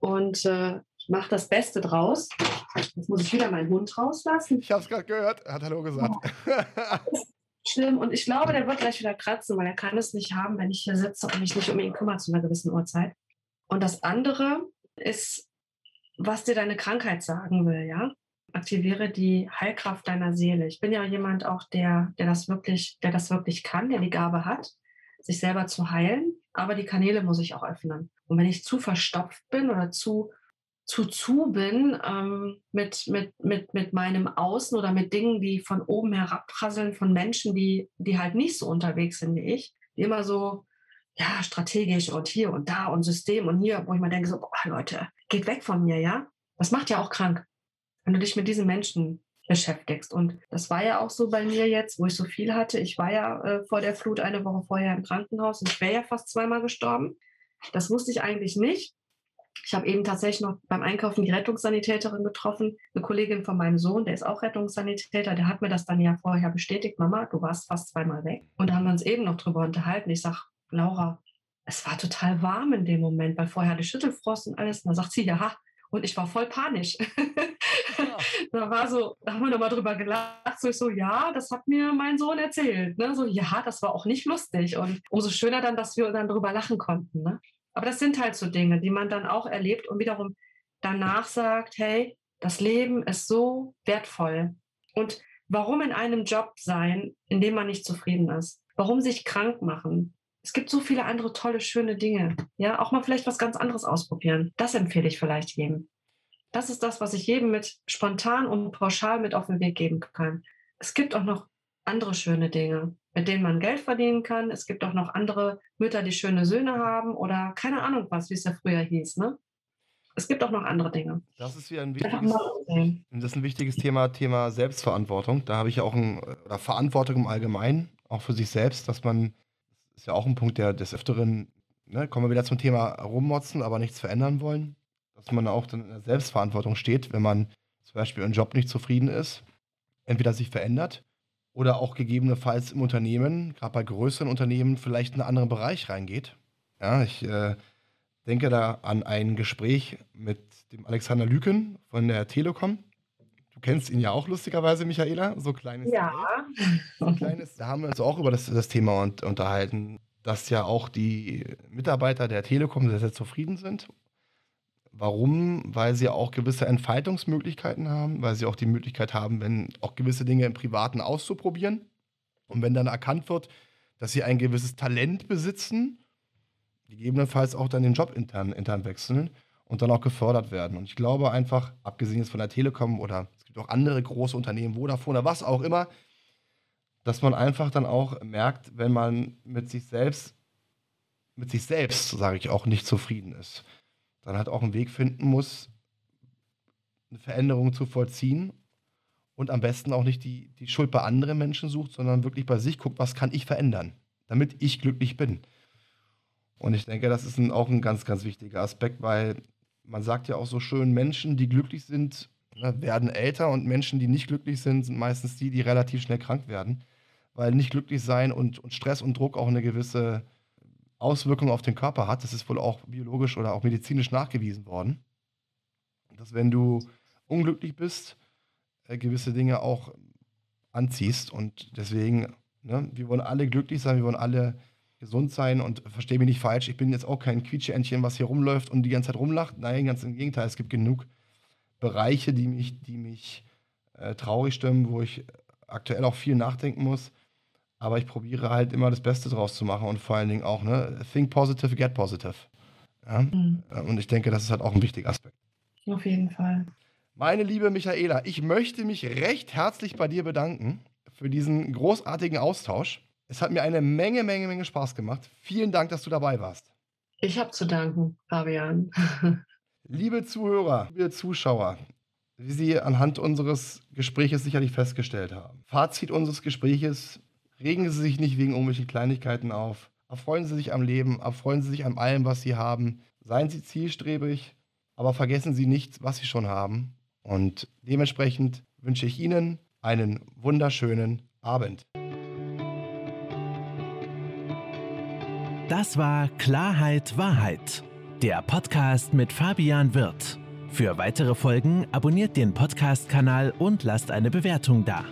und äh, mache das Beste draus. Jetzt muss ich wieder meinen Hund rauslassen.
Ich habe es gerade gehört, er hat Hallo gesagt.
Oh. Schlimm. Und ich glaube, der wird gleich wieder kratzen, weil er kann es nicht haben, wenn ich hier sitze und mich nicht um ihn kümmere zu einer gewissen Uhrzeit. Und das andere ist, was dir deine Krankheit sagen will, ja? Aktiviere die Heilkraft deiner Seele. Ich bin ja jemand auch, der, der das wirklich, der das wirklich kann, der die Gabe hat, sich selber zu heilen. Aber die Kanäle muss ich auch öffnen. Und wenn ich zu verstopft bin oder zu zu zu bin ähm, mit, mit, mit, mit meinem Außen oder mit Dingen, die von oben herabprasseln, von Menschen, die, die halt nicht so unterwegs sind wie ich, die immer so, ja, strategisch und hier und da und System und hier, wo ich mal denke, so, boah, Leute, geht weg von mir, ja? Das macht ja auch krank, wenn du dich mit diesen Menschen beschäftigst. Und das war ja auch so bei mir jetzt, wo ich so viel hatte. Ich war ja äh, vor der Flut eine Woche vorher im Krankenhaus und ich wäre ja fast zweimal gestorben. Das wusste ich eigentlich nicht. Ich habe eben tatsächlich noch beim Einkaufen die Rettungssanitäterin getroffen, eine Kollegin von meinem Sohn, der ist auch Rettungssanitäter, der hat mir das dann ja vorher bestätigt, Mama, du warst fast zweimal weg. Und da haben wir uns eben noch drüber unterhalten. Ich sage, Laura, es war total warm in dem Moment, weil vorher hatte Schüttelfrost und alles. Und dann sagt sie, ja, und ich war voll panisch. Ja. da war so, da haben wir nochmal drüber gelacht. So ich so, ja, das hat mir mein Sohn erzählt. Ne? So, ja, das war auch nicht lustig. Und umso schöner dann, dass wir dann drüber lachen konnten. Ne? Aber das sind halt so Dinge, die man dann auch erlebt und wiederum danach sagt, hey, das Leben ist so wertvoll. Und warum in einem Job sein, in dem man nicht zufrieden ist? Warum sich krank machen? Es gibt so viele andere tolle, schöne Dinge. Ja, auch mal vielleicht was ganz anderes ausprobieren. Das empfehle ich vielleicht jedem. Das ist das, was ich jedem mit spontan und pauschal mit auf den Weg geben kann. Es gibt auch noch andere schöne Dinge, mit denen man Geld verdienen kann. Es gibt auch noch andere Mütter, die schöne Söhne haben oder keine Ahnung was, wie es ja früher hieß. Ne? Es gibt auch noch andere Dinge.
Das ist wieder ein wichtiges, das ist ein wichtiges Thema, Thema Selbstverantwortung. Da habe ich ja auch ein, oder Verantwortung im Allgemeinen, auch für sich selbst, dass man, ist ja auch ein Punkt, der des Öfteren, ne, kommen wir wieder zum Thema rummotzen, aber nichts verändern wollen, dass man auch dann in der Selbstverantwortung steht, wenn man zum Beispiel im Job nicht zufrieden ist, entweder sich verändert oder auch gegebenenfalls im Unternehmen, gerade bei größeren Unternehmen, vielleicht in einen anderen Bereich reingeht. Ja, ich äh, denke da an ein Gespräch mit dem Alexander Lüken von der Telekom. Du kennst ihn ja auch lustigerweise, Michaela, so kleines.
Ja.
So kleines. Da haben wir uns auch über das, das Thema und, unterhalten, dass ja auch die Mitarbeiter der Telekom sehr, sehr zufrieden sind. Warum? Weil sie auch gewisse Entfaltungsmöglichkeiten haben, weil sie auch die Möglichkeit haben, wenn auch gewisse Dinge im Privaten auszuprobieren. Und wenn dann erkannt wird, dass sie ein gewisses Talent besitzen, gegebenenfalls auch dann den Job intern, intern wechseln und dann auch gefördert werden. Und ich glaube einfach, abgesehen jetzt von der Telekom oder auch andere große Unternehmen, Vodafone was auch immer, dass man einfach dann auch merkt, wenn man mit sich selbst, mit sich selbst, sage ich auch, nicht zufrieden ist, dann halt auch einen Weg finden muss, eine Veränderung zu vollziehen und am besten auch nicht die, die Schuld bei anderen Menschen sucht, sondern wirklich bei sich guckt, was kann ich verändern, damit ich glücklich bin. Und ich denke, das ist ein, auch ein ganz, ganz wichtiger Aspekt, weil man sagt ja auch so schön, Menschen, die glücklich sind, werden älter und Menschen, die nicht glücklich sind, sind meistens die, die relativ schnell krank werden. Weil nicht glücklich sein und, und Stress und Druck auch eine gewisse Auswirkung auf den Körper hat. Das ist wohl auch biologisch oder auch medizinisch nachgewiesen worden. Dass wenn du unglücklich bist, äh, gewisse Dinge auch anziehst. Und deswegen, ne, wir wollen alle glücklich sein, wir wollen alle gesund sein und verstehe mich nicht falsch, ich bin jetzt auch kein Quietscheentchen, was hier rumläuft und die ganze Zeit rumlacht. Nein, ganz im Gegenteil, es gibt genug Bereiche, die mich, die mich äh, traurig stimmen, wo ich aktuell auch viel nachdenken muss. Aber ich probiere halt immer das Beste draus zu machen und vor allen Dingen auch, ne, think positive, get positive. Ja? Mhm. Und ich denke, das ist halt auch ein wichtiger Aspekt.
Auf jeden Fall.
Meine liebe Michaela, ich möchte mich recht herzlich bei dir bedanken für diesen großartigen Austausch. Es hat mir eine Menge, Menge, Menge Spaß gemacht. Vielen Dank, dass du dabei warst.
Ich habe zu danken, Fabian.
liebe Zuhörer, liebe Zuschauer, wie Sie anhand unseres Gespräches sicherlich festgestellt haben. Fazit unseres Gespräches, regen Sie sich nicht wegen irgendwelchen Kleinigkeiten auf. Erfreuen Sie sich am Leben, erfreuen Sie sich an allem, was Sie haben. Seien Sie zielstrebig, aber vergessen Sie nicht, was Sie schon haben. Und dementsprechend wünsche ich Ihnen einen wunderschönen Abend.
Das war Klarheit Wahrheit, der Podcast mit Fabian Wirth. Für weitere Folgen abonniert den Podcast-Kanal und lasst eine Bewertung da.